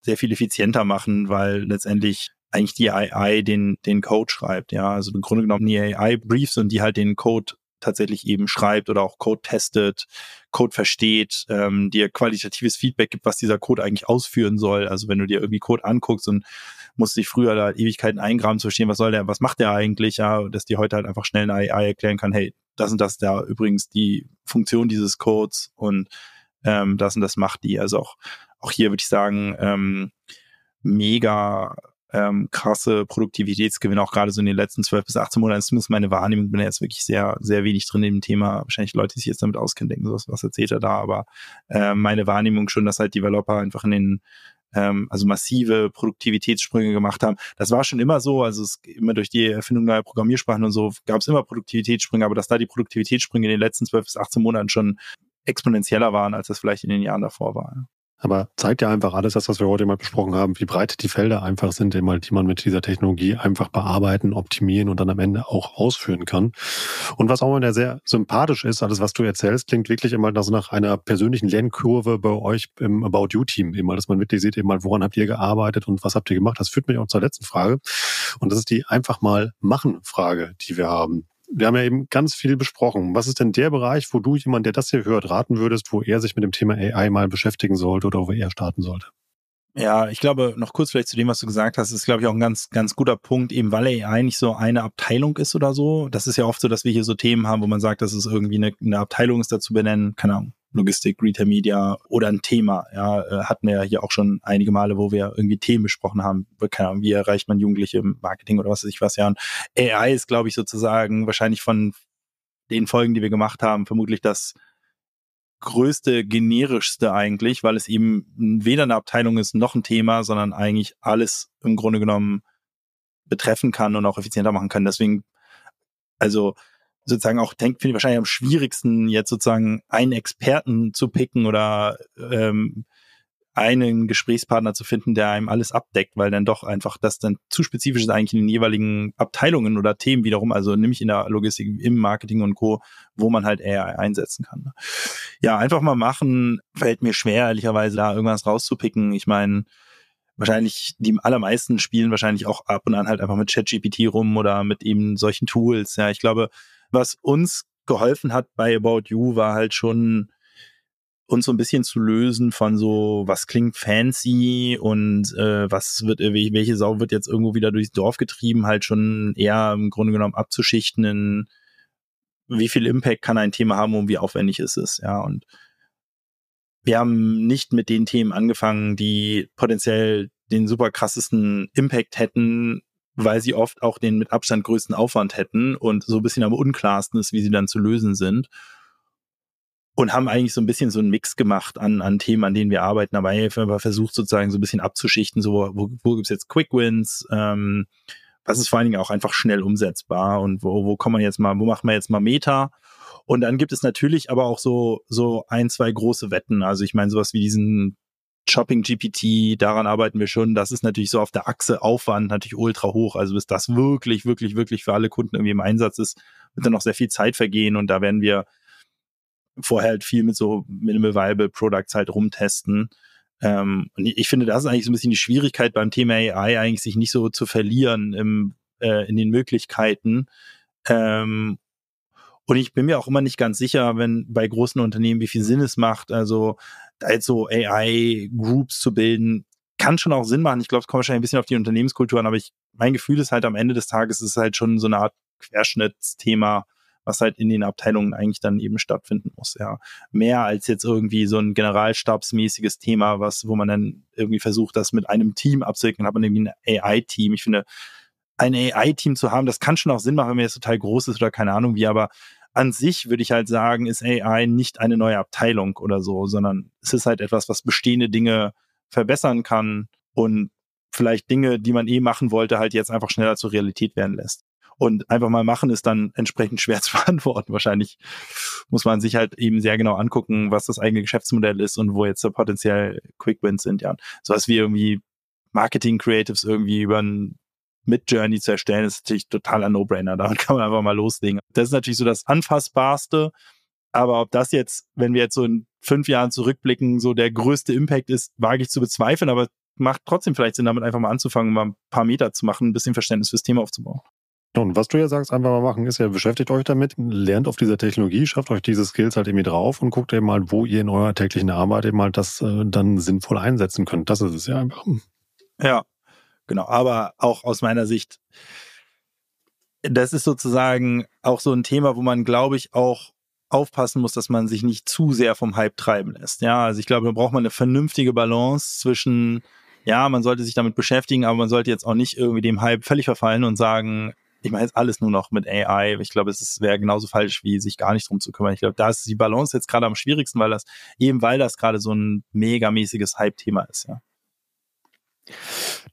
sehr viel effizienter machen, weil letztendlich eigentlich die AI den, den Code schreibt, ja. Also im Grunde genommen die AI Briefs und die halt den Code tatsächlich eben schreibt oder auch Code testet, Code versteht, ähm, dir qualitatives Feedback gibt, was dieser Code eigentlich ausführen soll. Also wenn du dir irgendwie Code anguckst und musst dich früher da Ewigkeiten eingraben zu verstehen, was soll der, was macht der eigentlich, ja, dass dir heute halt einfach schnell eine AI erklären kann, hey, das und das da übrigens die Funktion dieses Codes und ähm, das und das macht die. Also auch, auch hier würde ich sagen, ähm, mega ähm, krasse Produktivitätsgewinne, auch gerade so in den letzten 12 bis 18 Monaten. Zumindest meine Wahrnehmung, bin ja jetzt wirklich sehr, sehr wenig drin in dem Thema. Wahrscheinlich Leute, die sich jetzt damit auskennen, denken, was, was erzählt er da, aber äh, meine Wahrnehmung schon, dass halt Developer einfach in den ähm, also massive Produktivitätssprünge gemacht haben. Das war schon immer so, also es immer durch die Erfindung neuer Programmiersprachen und so gab es immer Produktivitätssprünge, aber dass da die Produktivitätssprünge in den letzten 12 bis 18 Monaten schon exponentieller waren, als das vielleicht in den Jahren davor war. Aber zeigt ja einfach alles das, was wir heute mal besprochen haben, wie breit die Felder einfach sind, die man mit dieser Technologie einfach bearbeiten, optimieren und dann am Ende auch ausführen kann. Und was auch immer sehr sympathisch ist, alles, was du erzählst, klingt wirklich immer so nach einer persönlichen Lernkurve bei euch im About You-Team. Immer, dass man wirklich sieht, eben woran habt ihr gearbeitet und was habt ihr gemacht. Das führt mich auch zur letzten Frage. Und das ist die einfach mal machen Frage, die wir haben wir haben ja eben ganz viel besprochen. Was ist denn der Bereich, wo du jemand, der das hier hört, raten würdest, wo er sich mit dem Thema AI mal beschäftigen sollte oder wo er starten sollte? Ja, ich glaube, noch kurz vielleicht zu dem, was du gesagt hast, ist, glaube ich, auch ein ganz, ganz guter Punkt, eben weil AI nicht so eine Abteilung ist oder so. Das ist ja oft so, dass wir hier so Themen haben, wo man sagt, dass es irgendwie eine, eine Abteilung ist dazu benennen, keine Ahnung, Logistik, Retail Media oder ein Thema. Ja, äh, hatten wir ja hier auch schon einige Male, wo wir irgendwie Themen besprochen haben. Keine Ahnung, wie erreicht man Jugendliche im Marketing oder was weiß ich was. Ja, und AI ist, glaube ich, sozusagen wahrscheinlich von den Folgen, die wir gemacht haben, vermutlich das größte, generischste eigentlich, weil es eben weder eine Abteilung ist noch ein Thema, sondern eigentlich alles im Grunde genommen betreffen kann und auch effizienter machen kann. Deswegen, also sozusagen auch denkt, finde ich wahrscheinlich am schwierigsten, jetzt sozusagen einen Experten zu picken oder ähm, einen Gesprächspartner zu finden, der einem alles abdeckt, weil dann doch einfach das dann zu spezifisch ist eigentlich in den jeweiligen Abteilungen oder Themen wiederum, also nämlich in der Logistik, im Marketing und Co., wo man halt AI einsetzen kann. Ja, einfach mal machen, fällt mir schwer, ehrlicherweise da irgendwas rauszupicken. Ich meine, wahrscheinlich die allermeisten spielen wahrscheinlich auch ab und an halt einfach mit ChatGPT rum oder mit eben solchen Tools. Ja, ich glaube, was uns geholfen hat bei About You war halt schon uns so ein bisschen zu lösen von so, was klingt fancy und äh, was wird, welche Sau wird jetzt irgendwo wieder durchs Dorf getrieben, halt schon eher im Grunde genommen abzuschichten in wie viel Impact kann ein Thema haben und wie aufwendig ist es, ja. Und wir haben nicht mit den Themen angefangen, die potenziell den super krassesten Impact hätten, weil sie oft auch den mit Abstand größten Aufwand hätten und so ein bisschen am unklarsten ist, wie sie dann zu lösen sind. Und haben eigentlich so ein bisschen so einen Mix gemacht an, an Themen, an denen wir arbeiten, aber einfach versucht sozusagen so ein bisschen abzuschichten, so wo, wo gibt's jetzt Quick Wins, ähm, was ist vor allen Dingen auch einfach schnell umsetzbar und wo, wo kann man jetzt mal, wo macht man jetzt mal Meta? Und dann gibt es natürlich aber auch so, so ein, zwei große Wetten. Also ich meine, sowas wie diesen Shopping GPT, daran arbeiten wir schon. Das ist natürlich so auf der Achse Aufwand natürlich ultra hoch. Also bis das wirklich, wirklich, wirklich für alle Kunden irgendwie im Einsatz ist, wird dann noch sehr viel Zeit vergehen und da werden wir vorher halt viel mit so Minimal Viable Products halt rumtesten. Ähm, und ich finde, das ist eigentlich so ein bisschen die Schwierigkeit beim Thema AI, eigentlich sich nicht so zu verlieren im, äh, in den Möglichkeiten. Ähm, und ich bin mir auch immer nicht ganz sicher, wenn bei großen Unternehmen, wie viel Sinn es macht. Also da jetzt so AI-Groups zu bilden, kann schon auch Sinn machen. Ich glaube, es kommt wahrscheinlich ein bisschen auf die Unternehmenskultur an, aber ich, mein Gefühl ist halt am Ende des Tages ist halt schon so eine Art Querschnittsthema, was halt in den Abteilungen eigentlich dann eben stattfinden muss, ja. Mehr als jetzt irgendwie so ein generalstabsmäßiges Thema, was, wo man dann irgendwie versucht, das mit einem Team abzuwickeln, hat man irgendwie ein AI-Team. Ich finde, ein AI-Team zu haben, das kann schon auch Sinn machen, wenn man jetzt total groß ist oder keine Ahnung wie, aber an sich würde ich halt sagen, ist AI nicht eine neue Abteilung oder so, sondern es ist halt etwas, was bestehende Dinge verbessern kann und vielleicht Dinge, die man eh machen wollte, halt jetzt einfach schneller zur Realität werden lässt. Und einfach mal machen ist dann entsprechend <laughs> schwer zu beantworten. Wahrscheinlich muss man sich halt eben sehr genau angucken, was das eigene Geschäftsmodell ist und wo jetzt so potenziell Quick Wins sind. Ja, sowas wie irgendwie Marketing Creatives irgendwie über ein Mid-Journey zu erstellen, ist natürlich totaler No-Brainer. Damit <laughs> kann man einfach mal loslegen. Das ist natürlich so das Anfassbarste. Aber ob das jetzt, wenn wir jetzt so in fünf Jahren zurückblicken, so der größte Impact ist, wage ich zu bezweifeln, aber macht trotzdem vielleicht Sinn, damit einfach mal anzufangen, mal ein paar Meter zu machen, ein bisschen Verständnis fürs Thema aufzubauen. Und was du ja sagst, einfach mal machen, ist ja, beschäftigt euch damit, lernt auf dieser Technologie, schafft euch diese Skills halt irgendwie drauf und guckt eben mal, wo ihr in eurer täglichen Arbeit eben mal das äh, dann sinnvoll einsetzen könnt. Das ist es ja einfach. Ja, genau. Aber auch aus meiner Sicht, das ist sozusagen auch so ein Thema, wo man, glaube ich, auch aufpassen muss, dass man sich nicht zu sehr vom Hype treiben lässt. Ja, also ich glaube, da braucht man eine vernünftige Balance zwischen, ja, man sollte sich damit beschäftigen, aber man sollte jetzt auch nicht irgendwie dem Hype völlig verfallen und sagen, ich meine jetzt alles nur noch mit AI. Ich glaube, es wäre genauso falsch, wie sich gar nicht drum zu kümmern. Ich glaube, da ist die Balance jetzt gerade am schwierigsten, weil das, eben weil das gerade so ein megamäßiges Hype-Thema ist, ja.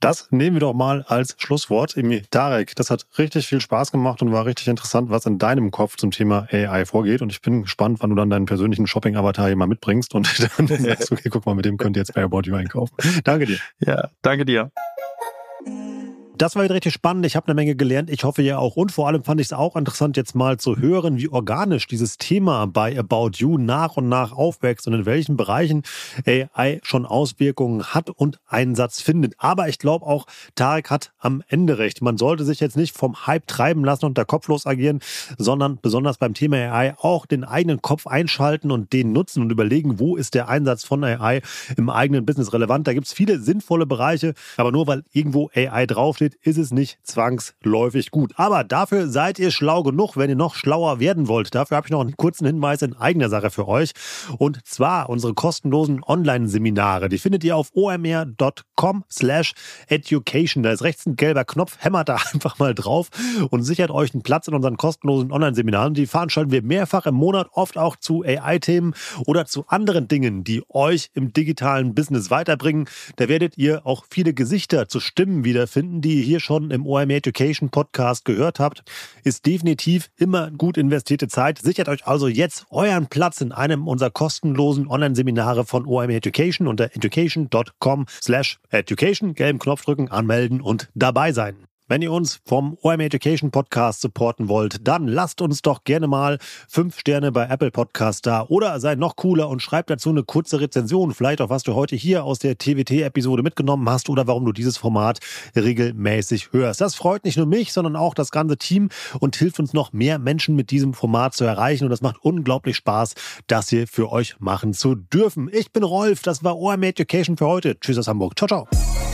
Das nehmen wir doch mal als Schlusswort. Tarek, das hat richtig viel Spaß gemacht und war richtig interessant, was in deinem Kopf zum Thema AI vorgeht. Und ich bin gespannt, wann du dann deinen persönlichen Shopping-Avatar hier mal mitbringst und <laughs> dann sagst, okay, guck mal, mit dem könnt ihr jetzt bei About You einkaufen. Danke dir. Ja, danke dir. Das war wieder richtig spannend. Ich habe eine Menge gelernt. Ich hoffe ja auch. Und vor allem fand ich es auch interessant, jetzt mal zu hören, wie organisch dieses Thema bei About You nach und nach aufwächst und in welchen Bereichen AI schon Auswirkungen hat und Einsatz findet. Aber ich glaube auch, Tarek hat am Ende recht. Man sollte sich jetzt nicht vom Hype treiben lassen und da kopflos agieren, sondern besonders beim Thema AI auch den eigenen Kopf einschalten und den nutzen und überlegen, wo ist der Einsatz von AI im eigenen Business relevant. Da gibt es viele sinnvolle Bereiche, aber nur weil irgendwo AI draufsteht, steht, ist es nicht zwangsläufig gut. Aber dafür seid ihr schlau genug, wenn ihr noch schlauer werden wollt. Dafür habe ich noch einen kurzen Hinweis in eigener Sache für euch. Und zwar unsere kostenlosen Online-Seminare. Die findet ihr auf omr.com slash education. Da ist rechts ein gelber Knopf. Hämmert da <laughs> einfach mal drauf und sichert euch einen Platz in unseren kostenlosen Online-Seminaren. Die veranstalten wir mehrfach im Monat, oft auch zu AI-Themen oder zu anderen Dingen, die euch im digitalen Business weiterbringen. Da werdet ihr auch viele Gesichter zu Stimmen wiederfinden, ihr hier schon im OM Education Podcast gehört habt, ist definitiv immer gut investierte Zeit. Sichert euch also jetzt euren Platz in einem unserer kostenlosen Online-Seminare von OM Education unter education.com slash education. Gelben Knopf drücken, anmelden und dabei sein. Wenn ihr uns vom OM Education Podcast supporten wollt, dann lasst uns doch gerne mal fünf Sterne bei Apple Podcast da oder seid noch cooler und schreibt dazu eine kurze Rezension, vielleicht auch was du heute hier aus der TWT-Episode mitgenommen hast oder warum du dieses Format regelmäßig hörst. Das freut nicht nur mich, sondern auch das ganze Team und hilft uns noch mehr Menschen mit diesem Format zu erreichen und das macht unglaublich Spaß, das hier für euch machen zu dürfen. Ich bin Rolf, das war OM Education für heute. Tschüss aus Hamburg. Ciao, ciao.